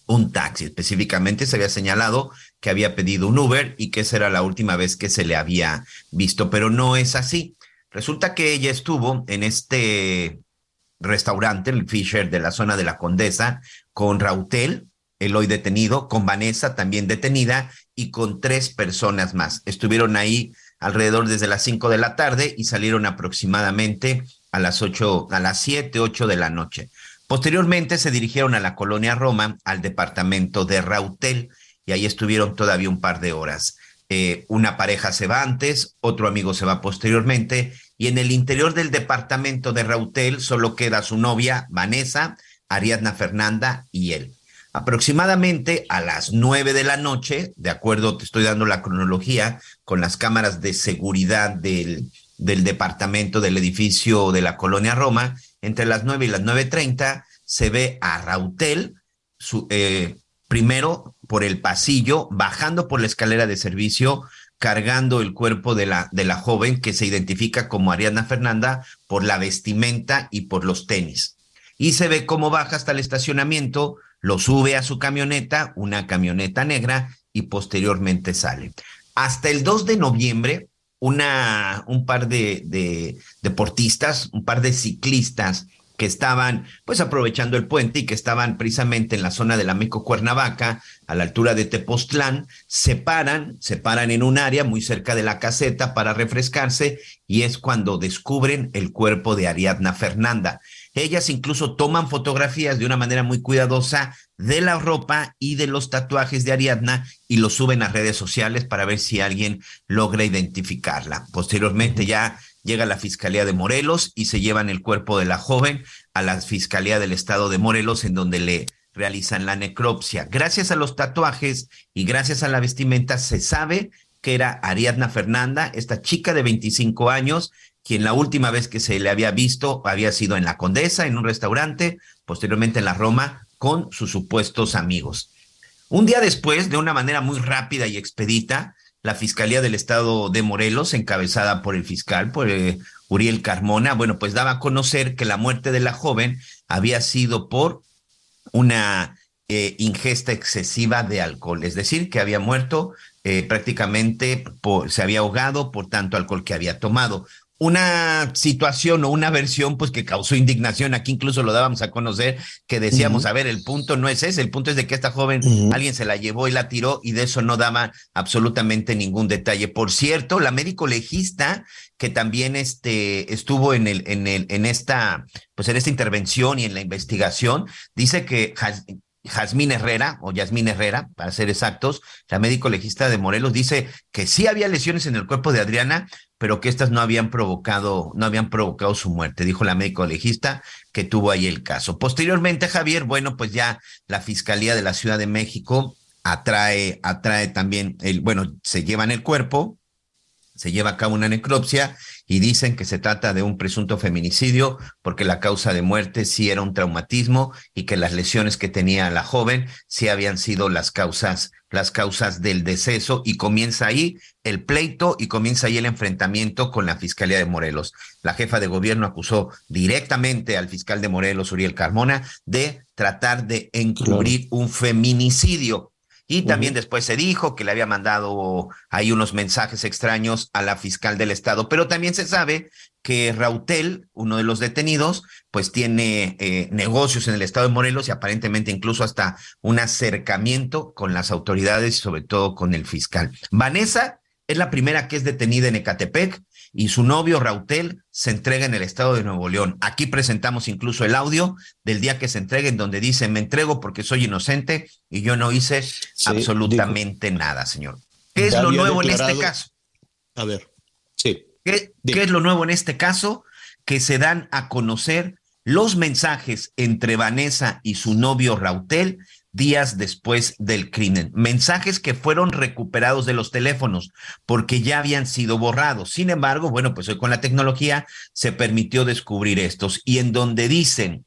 un taxi. Específicamente se había señalado que había pedido un Uber y que esa era la última vez que se le había visto, pero no es así. Resulta que ella estuvo en este restaurante, el Fisher de la zona de la Condesa, con Rautel, el hoy detenido, con Vanessa también detenida y con tres personas más. Estuvieron ahí alrededor desde las cinco de la tarde y salieron aproximadamente a las ocho, a las siete, ocho de la noche. Posteriormente se dirigieron a la colonia Roma, al departamento de Rautel, y ahí estuvieron todavía un par de horas. Eh, una pareja se va antes, otro amigo se va posteriormente, y en el interior del departamento de Rautel solo queda su novia, Vanessa, Ariadna Fernanda y él. Aproximadamente a las nueve de la noche, de acuerdo, te estoy dando la cronología, con las cámaras de seguridad del, del departamento del edificio de la colonia Roma, entre las nueve y las nueve treinta, se ve a Rautel, eh, primero por el pasillo, bajando por la escalera de servicio, cargando el cuerpo de la, de la joven que se identifica como Ariana Fernanda por la vestimenta y por los tenis. Y se ve cómo baja hasta el estacionamiento, lo sube a su camioneta, una camioneta negra, y posteriormente sale. Hasta el 2 de noviembre, una, un par de, de deportistas, un par de ciclistas que estaban pues aprovechando el puente y que estaban precisamente en la zona de la Meco Cuernavaca, a la altura de Tepoztlán, se paran, se paran en un área muy cerca de la caseta para refrescarse y es cuando descubren el cuerpo de Ariadna Fernanda. Ellas incluso toman fotografías de una manera muy cuidadosa de la ropa y de los tatuajes de Ariadna y los suben a redes sociales para ver si alguien logra identificarla. Posteriormente ya llega la Fiscalía de Morelos y se llevan el cuerpo de la joven a la Fiscalía del Estado de Morelos en donde le realizan la necropsia. Gracias a los tatuajes y gracias a la vestimenta se sabe que era Ariadna Fernanda, esta chica de 25 años, quien la última vez que se le había visto había sido en la Condesa, en un restaurante, posteriormente en la Roma, con sus supuestos amigos. Un día después, de una manera muy rápida y expedita, la Fiscalía del Estado de Morelos, encabezada por el fiscal, por eh, Uriel Carmona, bueno, pues daba a conocer que la muerte de la joven había sido por una eh, ingesta excesiva de alcohol, es decir, que había muerto eh, prácticamente, por, se había ahogado por tanto alcohol que había tomado. Una situación o una versión pues que causó indignación, aquí incluso lo dábamos a conocer, que decíamos, a ver, el punto no es ese, el punto es de que esta joven, alguien se la llevó y la tiró y de eso no daba absolutamente ningún detalle. Por cierto, la médico legista que también este, estuvo en, el, en, el, en, esta, pues en esta intervención y en la investigación, dice que Jazmín Herrera, o Yasmín Herrera, para ser exactos, la médico legista de Morelos, dice que sí había lesiones en el cuerpo de Adriana, pero que estas no habían provocado, no habían provocado su muerte, dijo la médico legista que tuvo ahí el caso. Posteriormente, Javier, bueno, pues ya la Fiscalía de la Ciudad de México atrae, atrae también el, bueno, se llevan el cuerpo, se lleva a cabo una necropsia y dicen que se trata de un presunto feminicidio porque la causa de muerte sí era un traumatismo y que las lesiones que tenía la joven sí habían sido las causas las causas del deceso y comienza ahí el pleito y comienza ahí el enfrentamiento con la Fiscalía de Morelos. La jefa de gobierno acusó directamente al fiscal de Morelos, Uriel Carmona, de tratar de encubrir un feminicidio. Y también después se dijo que le había mandado ahí unos mensajes extraños a la fiscal del estado. Pero también se sabe que Rautel, uno de los detenidos, pues tiene eh, negocios en el estado de Morelos y aparentemente incluso hasta un acercamiento con las autoridades y sobre todo con el fiscal. Vanessa es la primera que es detenida en Ecatepec y su novio Rautel se entrega en el estado de Nuevo León. Aquí presentamos incluso el audio del día que se entrega en donde dice, me entrego porque soy inocente y yo no hice absolutamente nada, señor. ¿Qué es lo nuevo en este caso? A ver, sí. ¿Qué, ¿Qué es lo nuevo en este caso? Que se dan a conocer los mensajes entre Vanessa y su novio Rautel días después del crimen. Mensajes que fueron recuperados de los teléfonos porque ya habían sido borrados. Sin embargo, bueno, pues hoy con la tecnología se permitió descubrir estos y en donde dicen,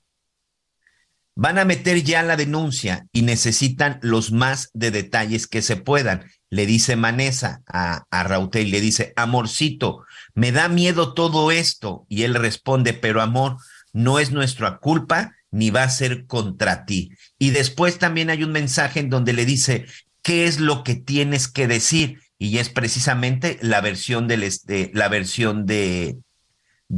van a meter ya la denuncia y necesitan los más de detalles que se puedan. Le dice Manesa a, a Rautel, le dice, amorcito, me da miedo todo esto. Y él responde, pero amor, no es nuestra culpa ni va a ser contra ti. Y después también hay un mensaje en donde le dice, ¿qué es lo que tienes que decir? Y es precisamente la versión del, este, la versión de,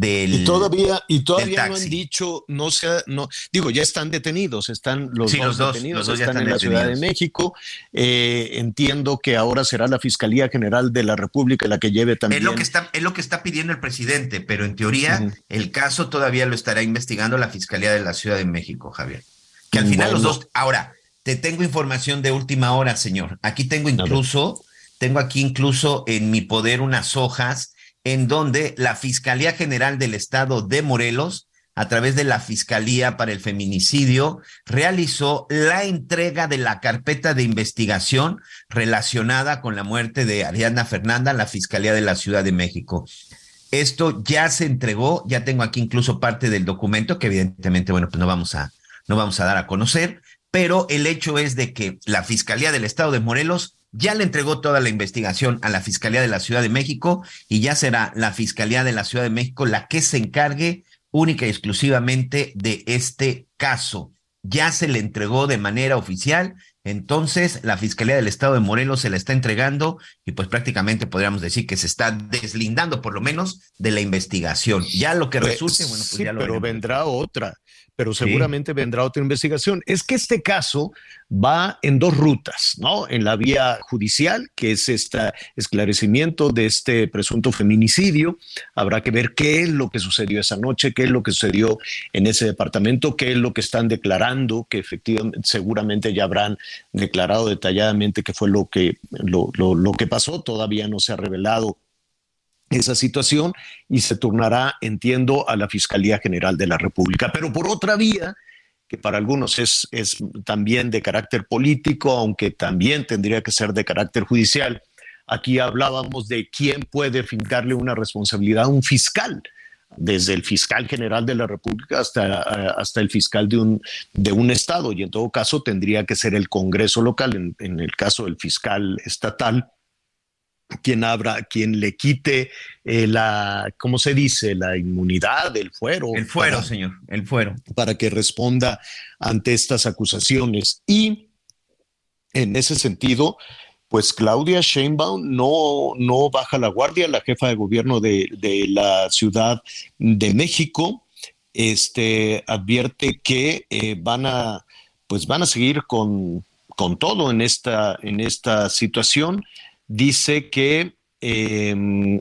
y todavía y todavía no han dicho no sea no digo ya están detenidos están los, dos, detenidos están, en la Ciudad de México. Eh, entiendo que ahora será la fiscalía general de la República la que lleve también es lo que está es lo que está pidiendo el presidente pero en teoría el caso todavía lo estará investigando la fiscalía de la Ciudad de México Javier. Que al final los dos ahora te tengo información de última hora señor. Aquí tengo incluso tengo aquí incluso en mi poder unas hojas en donde la Fiscalía General del Estado de Morelos, a través de la Fiscalía para el Feminicidio, realizó la entrega de la carpeta de investigación relacionada con la muerte de Ariadna Fernanda a la Fiscalía de la Ciudad de México. Esto ya se entregó, ya tengo aquí incluso parte del documento que evidentemente, bueno, pues no vamos a, no vamos a dar a conocer, pero el hecho es de que la Fiscalía del Estado de Morelos ya le entregó toda la investigación a la Fiscalía de la Ciudad de México y ya será la Fiscalía de la Ciudad de México la que se encargue única y exclusivamente de este caso. Ya se le entregó de manera oficial, entonces la Fiscalía del Estado de Morelos se la está entregando y pues prácticamente podríamos decir que se está deslindando por lo menos de la investigación. Ya lo que pues, resulte, bueno, pues ya lo pero vendrá otra pero seguramente vendrá otra investigación. Es que este caso va en dos rutas, ¿no? En la vía judicial, que es este esclarecimiento de este presunto feminicidio. Habrá que ver qué es lo que sucedió esa noche, qué es lo que sucedió en ese departamento, qué es lo que están declarando, que efectivamente seguramente ya habrán declarado detalladamente qué fue lo que, lo, lo que pasó. Todavía no se ha revelado esa situación y se turnará, entiendo, a la Fiscalía General de la República. Pero por otra vía, que para algunos es, también de carácter político, aunque también tendría que ser de carácter judicial. Aquí hablábamos de quién puede fincarle una responsabilidad a un fiscal, desde el fiscal general de la República hasta, hasta el fiscal de un, de un estado, y en todo caso tendría que ser el Congreso local, en, en el caso del fiscal estatal, quien abra, quien le quite eh, la, ¿cómo se dice? La inmunidad, el fuero. El fuero, señor, el fuero. Para que responda ante estas acusaciones. Y en ese sentido, pues Claudia Sheinbaum no, no baja la guardia, la jefa de gobierno de, de la Ciudad de México, este, advierte que eh, van a, pues van a seguir con, con todo en esta, en esta situación dice que em,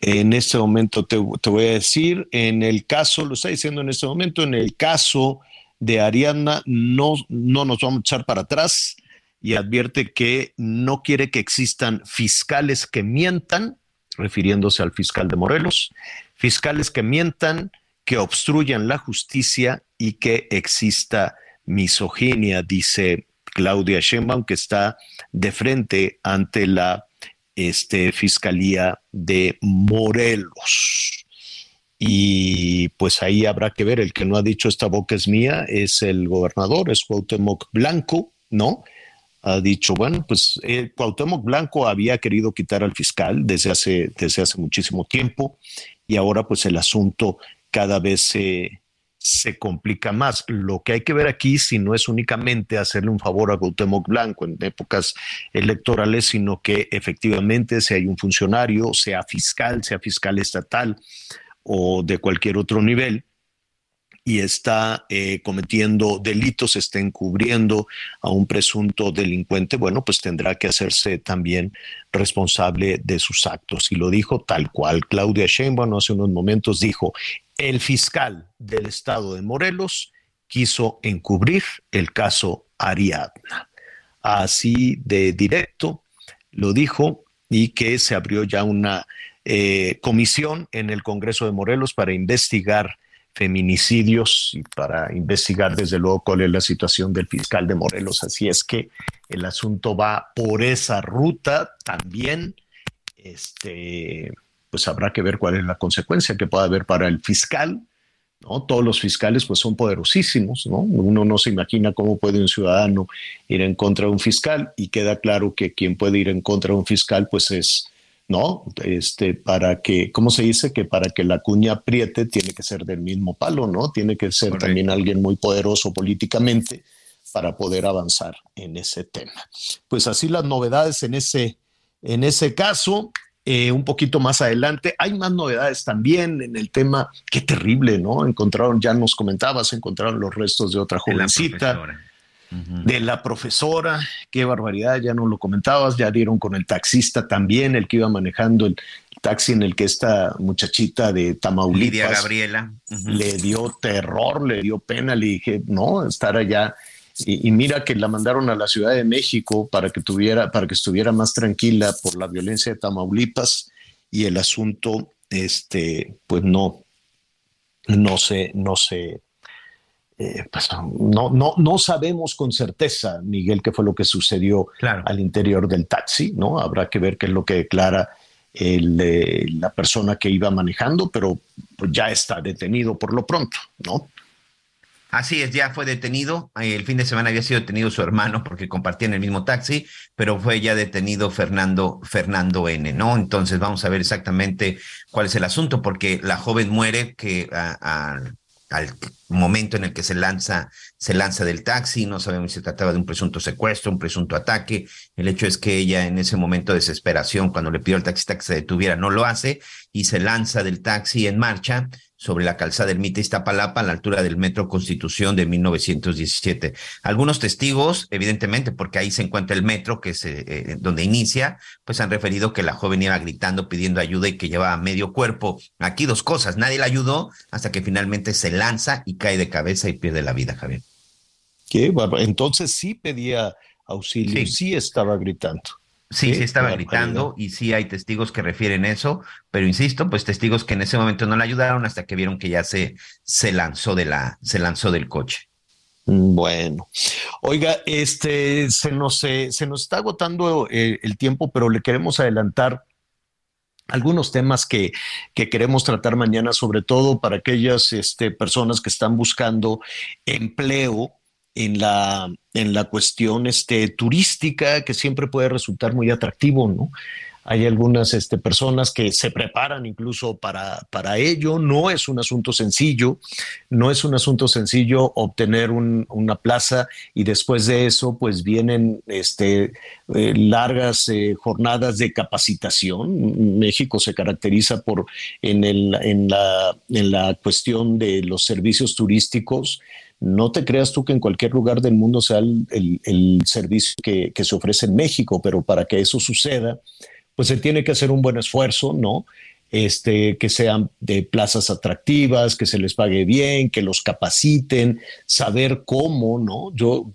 en este momento te, voy a decir, en el caso, lo está diciendo en este momento, en el caso de Ariadna no, no nos vamos a echar para atrás y advierte que no quiere que existan fiscales que mientan, refiriéndose al fiscal de Morelos, fiscales que mientan, que obstruyan la justicia y que exista misoginia, dice Claudia Sheinbaum, que está de frente ante la este, Fiscalía de Morelos. Y pues ahí habrá que ver, el que no ha dicho esta boca es mía es el gobernador, es Cuauhtémoc Blanco, ¿no? Ha dicho, bueno, pues eh, Cuauhtémoc Blanco había querido quitar al fiscal desde hace, desde hace muchísimo tiempo y ahora pues el asunto cada vez se, se complica más. Lo que hay que ver aquí, si no es únicamente hacerle un favor a Cuauhtémoc Blanco en épocas electorales, sino que efectivamente si hay un funcionario, sea fiscal, sea fiscal estatal o de cualquier otro nivel, y está eh, cometiendo delitos, está encubriendo a un presunto delincuente, bueno, pues tendrá que hacerse también responsable de sus actos. Y lo dijo tal cual. Claudia Sheinbaum hace unos momentos dijo, el fiscal del estado de Morelos quiso encubrir el caso Ariadna. Así de directo lo dijo y que se abrió ya una eh, comisión en el Congreso de Morelos para investigar feminicidios y para investigar desde luego cuál es la situación del fiscal de Morelos. Así es que el asunto va por esa ruta también. Este, pues habrá que ver cuál es la consecuencia que pueda haber para el fiscal. ¿no? Todos los fiscales pues son poderosísimos, ¿no? Uno no se imagina cómo puede un ciudadano ir en contra de un fiscal y queda claro que quien puede ir en contra de un fiscal pues es, ¿no? Este, para que, ¿cómo se dice? Que para que la cuña apriete tiene que ser del mismo palo, ¿no? Tiene que ser también alguien muy poderoso políticamente para poder avanzar en ese tema. Pues así las novedades en ese, en ese caso. Eh, un poquito más adelante. Hay más novedades también en el tema. Qué terrible, ¿no? Encontraron, ya nos comentabas, encontraron los restos de otra jovencita. De la profesora, qué barbaridad, ya no lo comentabas, ya dieron con el taxista también, el que iba manejando el taxi en el que esta muchachita de Tamaulipas. Lidia Gabriela. Le dio terror, le dio pena, le dije, no, estar allá y, mira que la mandaron a la Ciudad de México para que tuviera, para que estuviera más tranquila por la violencia de Tamaulipas y el asunto, este, pues no, no sé, no sé, eh, pues no, no, no sabemos con certeza, Miguel, qué fue lo que sucedió al interior del taxi, ¿no? Habrá que ver qué es lo que declara el, la persona que iba manejando, pero pues ya está detenido por lo pronto, ¿no? Así es, ya fue detenido. Eh, el fin de semana había sido detenido su hermano porque compartían el mismo taxi, pero fue ya detenido Fernando, Fernando N, ¿no? Entonces vamos a ver exactamente cuál es el asunto, porque la joven muere que al momento en el que se lanza, se lanza del taxi, no sabemos si se trataba de un presunto secuestro, un presunto ataque. El hecho es que ella en ese momento de desesperación, cuando le pidió al taxista que se detuviera, no lo hace y se lanza del taxi en marcha sobre la calzada del Mite Iztapalapa a la altura del Metro Constitución de 1917. Algunos testigos, evidentemente, porque ahí se encuentra el metro, que es eh, eh, donde inicia, pues han referido que la joven iba gritando, pidiendo ayuda y que llevaba medio cuerpo. Aquí dos cosas, nadie la ayudó hasta que finalmente se lanza y cae de cabeza y pierde la vida, Javier. Qué Entonces sí pedía auxilio, sí estaba gritando. Sí, sí estaba gritando y sí hay testigos que refieren eso, pero insisto, pues testigos que en ese momento no la ayudaron hasta que vieron que ya se, se lanzó de la, se lanzó del coche. Mm, bueno, oiga, este se nos, se, nos está agotando eh, el tiempo, pero le queremos adelantar algunos temas que, que, queremos tratar mañana, sobre todo para aquellas este, personas que están buscando empleo en la, en la cuestión este, turística, que siempre puede resultar muy atractivo, ¿no? Hay algunas este, personas que se preparan incluso para, para ello. No es un asunto sencillo, no es un asunto sencillo obtener una plaza y después de eso pues vienen este, eh, largas eh, jornadas de capacitación. México se caracteriza por en, el, en, la, en la cuestión de los servicios turísticos no te creas tú que en cualquier lugar del mundo sea el, servicio que, se ofrece en México, pero para que eso suceda, pues se tiene que hacer un buen esfuerzo, ¿no? Este, que sean de plazas atractivas, que se les pague bien, que los capaciten, saber cómo, ¿no? Yo,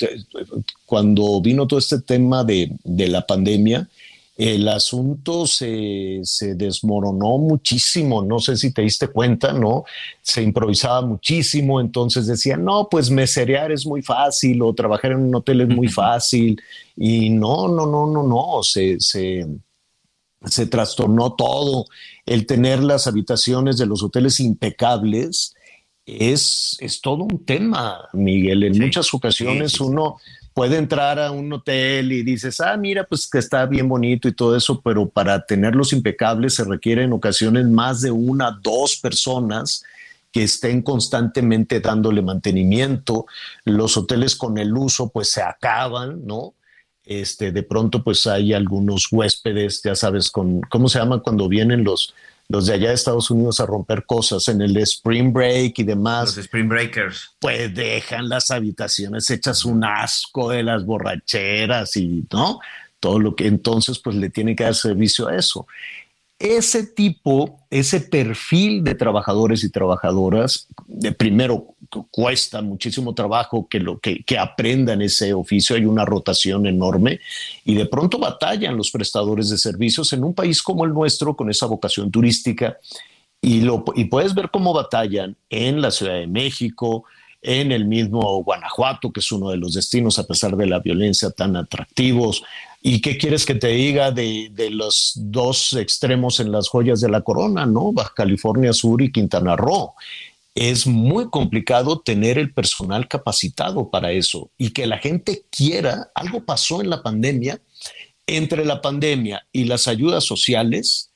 cuando vino todo este tema de, de la pandemia, el asunto se, desmoronó muchísimo, no sé si te diste cuenta, ¿no? Se improvisaba muchísimo, entonces decían, no, pues meserear es muy fácil o trabajar en un hotel es muy fácil y no, no, no, no, no, se, se, se trastornó todo. El tener las habitaciones de los hoteles impecables es, es todo un tema, Miguel. En muchas ocasiones uno puede entrar a un hotel y dices, ah, mira, pues que está bien bonito y todo eso, pero para tenerlos impecables se requiere en ocasiones más de una, dos personas que estén constantemente dándole mantenimiento. Los hoteles con el uso pues se acaban, ¿no? Este, de pronto pues hay algunos huéspedes, ya sabes, con, ¿cómo se llama cuando vienen los, los de allá de Estados Unidos a romper cosas en el Spring Break y demás. Los Spring Breakers. Pues dejan las habitaciones hechas un asco de las borracheras y, ¿no? Todo lo que entonces pues le tiene que dar servicio a eso ese tipo, ese perfil de trabajadores y trabajadoras, de primero cuesta muchísimo trabajo que, lo, que, aprendan ese oficio, hay una rotación enorme y de pronto batallan los prestadores de servicios en un país como el nuestro con esa vocación turística y, lo, y puedes ver cómo batallan en la Ciudad de México, en el mismo Guanajuato, que es uno de los destinos a pesar de la violencia tan atractivos, ¿Y qué quieres que te diga de, los dos extremos en las joyas de la corona, ¿no? Baja California Sur y Quintana Roo. Es muy complicado tener el personal capacitado para eso y que la gente quiera. Algo pasó en la pandemia. Entre la pandemia y las ayudas sociales,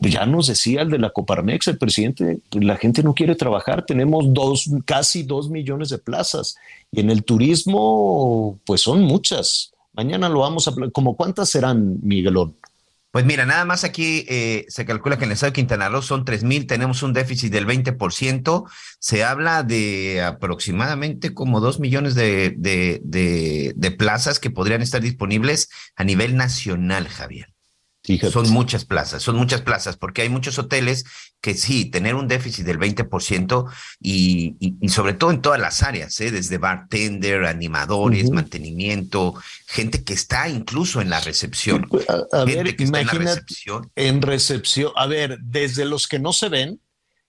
ya nos decía el de la Coparmex, el presidente, la gente no quiere trabajar, tenemos dos, casi dos millones de plazas y en el turismo, pues son muchas. Mañana lo vamos a... ¿Cómo cuántas serán, Miguelón? Pues mira, nada más aquí eh, se calcula que en el estado de Quintana Roo son 3 mil, tenemos un déficit del 20%, se habla de aproximadamente como 2 millones de, de, de plazas que podrían estar disponibles a nivel nacional, Javier. Son muchas plazas, son muchas plazas, porque hay muchos hoteles que sí, tener un déficit del 20% y, y, sobre todo en todas las áreas, ¿eh? desde bartender, animadores, mantenimiento, gente que está incluso en la recepción. Pues, a, ver, imagínate en recepción. a ver, desde los que no se ven,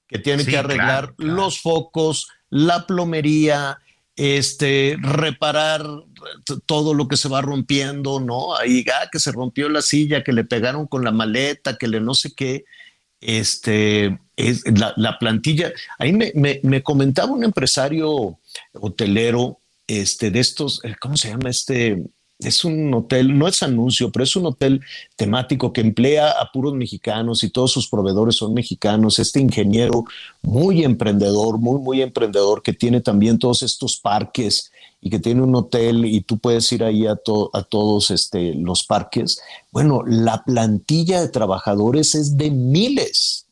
que tienen que arreglar los focos, la plomería, este, reparar todo lo que se va rompiendo, ¿no? Ahí, ah, que se rompió la silla, que le pegaron con la maleta, que le no sé qué. Este, es la, plantilla. Ahí me, me, comentaba un empresario hotelero, este, de estos, eh, ¿cómo se llama este? es un hotel, no es anuncio, pero es un hotel temático que emplea a puros mexicanos y todos sus proveedores son mexicanos. Este ingeniero muy emprendedor, muy, muy emprendedor, que tiene también todos estos parques y que tiene un hotel y tú puedes ir ahí a, a todos este, los parques. Bueno, la plantilla de trabajadores es de miles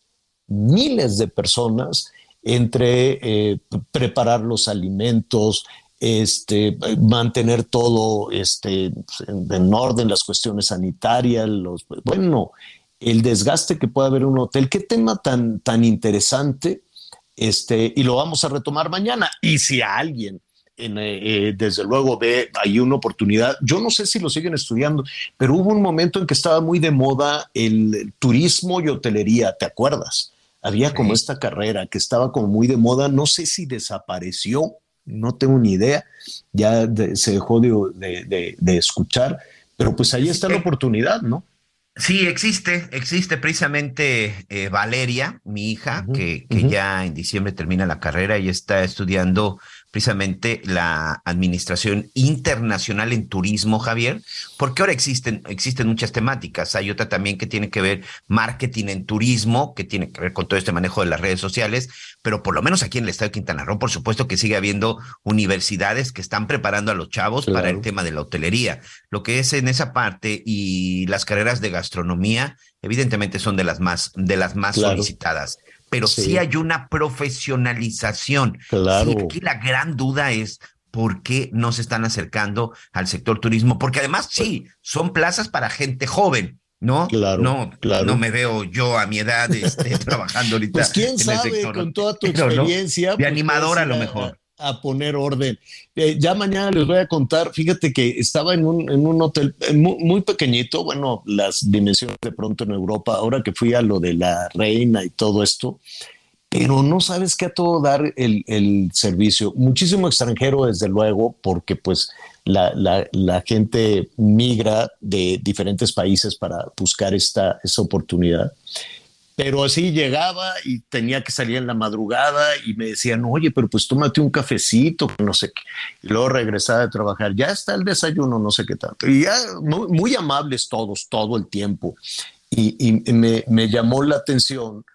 miles de personas entre eh, preparar los alimentos, este, mantener todo este, en orden, las cuestiones sanitarias, los, bueno, el desgaste que puede haber en un hotel. Qué tema tan, tan interesante, este, y lo vamos a retomar mañana. Y si alguien, en, eh, eh, desde luego, ve hay una oportunidad, yo no sé si lo siguen estudiando, pero hubo un momento en que estaba muy de moda el turismo y hotelería, ¿te acuerdas? Había como esta carrera que estaba como muy de moda, no sé si desapareció no tengo ni idea, ya se dejó de, escuchar, pero pues ahí está la oportunidad, ¿no? Sí, existe, existe precisamente eh, Valeria, mi hija, que, que ya en diciembre termina la carrera y está estudiando precisamente la Administración Internacional en Turismo, Javier, porque ahora existen, existen muchas temáticas. Hay otra también que tiene que ver marketing en turismo, que tiene que ver con todo este manejo de las redes sociales, pero por lo menos aquí en el estado de Quintana Roo, por supuesto que sigue habiendo universidades que están preparando a los chavos para el tema de la hotelería. Lo que es en esa parte y las carreras de gastronomía, evidentemente son de las más, de las más solicitadas pero sí. hay una profesionalización. Claro. aquí la gran duda es por qué no se están acercando al sector turismo, porque además sí, son plazas para gente joven. ¿no? Claro, no, claro. no me veo yo a mi edad este, trabajando ahorita. Pues quién sabe, con toda tu experiencia. De pues, animadora a lo mejor a poner orden. Eh, ya mañana les voy a contar, fíjate que estaba en un, en un hotel eh, muy, pequeñito, bueno, las dimensiones de pronto en Europa, ahora que fui a lo de la reina y todo esto, pero no sabes qué a todo dar el, el servicio. Muchísimo extranjero, desde luego, porque pues la, la, la, gente migra de diferentes países para buscar esta, esta oportunidad. Pero así llegaba y tenía que salir en la madrugada y me decían, oye, pero pues tómate un cafecito, no sé qué. Y luego regresaba de trabajar, ya está el desayuno, no sé qué tanto. Y ya muy, amables todos, todo el tiempo. Y, me, me, llamó la atención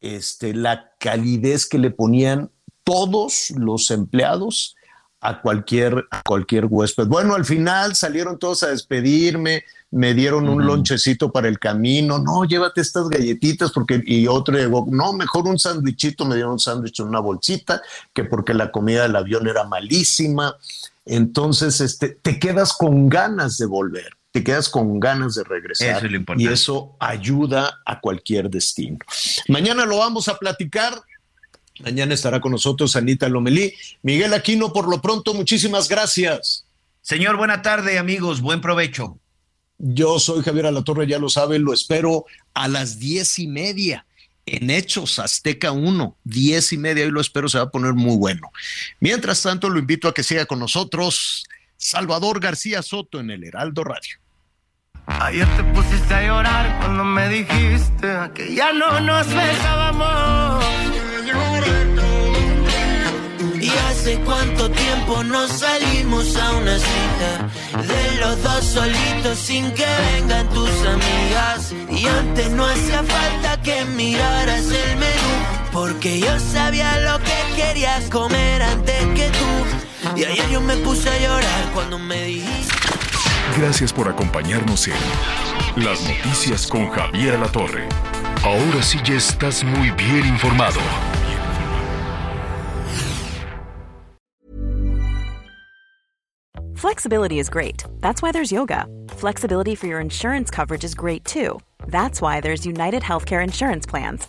este, la calidez que le ponían todos los empleados a cualquier, a cualquier huésped. Bueno, al final salieron todos a despedirme, me dieron un lonchecito para el camino, no, llévate estas galletitas porque, y otro llegó, no, mejor un sándwichito, me dieron un sándwich en una bolsita, que porque la comida del avión era malísima. Entonces, este, te quedas con ganas de volver, te quedas con ganas de regresar. y eso ayuda a cualquier destino. Mañana lo vamos a platicar. Mañana estará con nosotros Anita Lomelí. Miguel Aquino, por lo pronto, muchísimas gracias. Señor, buena tarde, amigos. Buen provecho. Yo soy Javier Alatorre, ya lo saben, lo espero a las diez y media en Hechos Azteca 1, diez y media, y lo espero, se va a poner muy bueno. Mientras tanto, lo invito a que siga con nosotros Salvador García Soto en el Heraldo Radio. Ayer te pusiste a llorar cuando me dijiste que ya no nos besábamos. Y hace cuánto tiempo no salimos a una cita de los dos solitos sin que vengan tus amigas. Y antes no hacía falta que miraras el menú, porque yo sabía lo que querías comer antes que tú. Y ayer yo me puse a llorar cuando me dijiste. Gracias por acompañarnos en Las Noticias con Javier La Torre. Ahora sí ya estás muy bien informado. Flexibility is great. That's why there's yoga. Flexibility for your insurance coverage is great too. That's why there's United Healthcare Insurance Plans.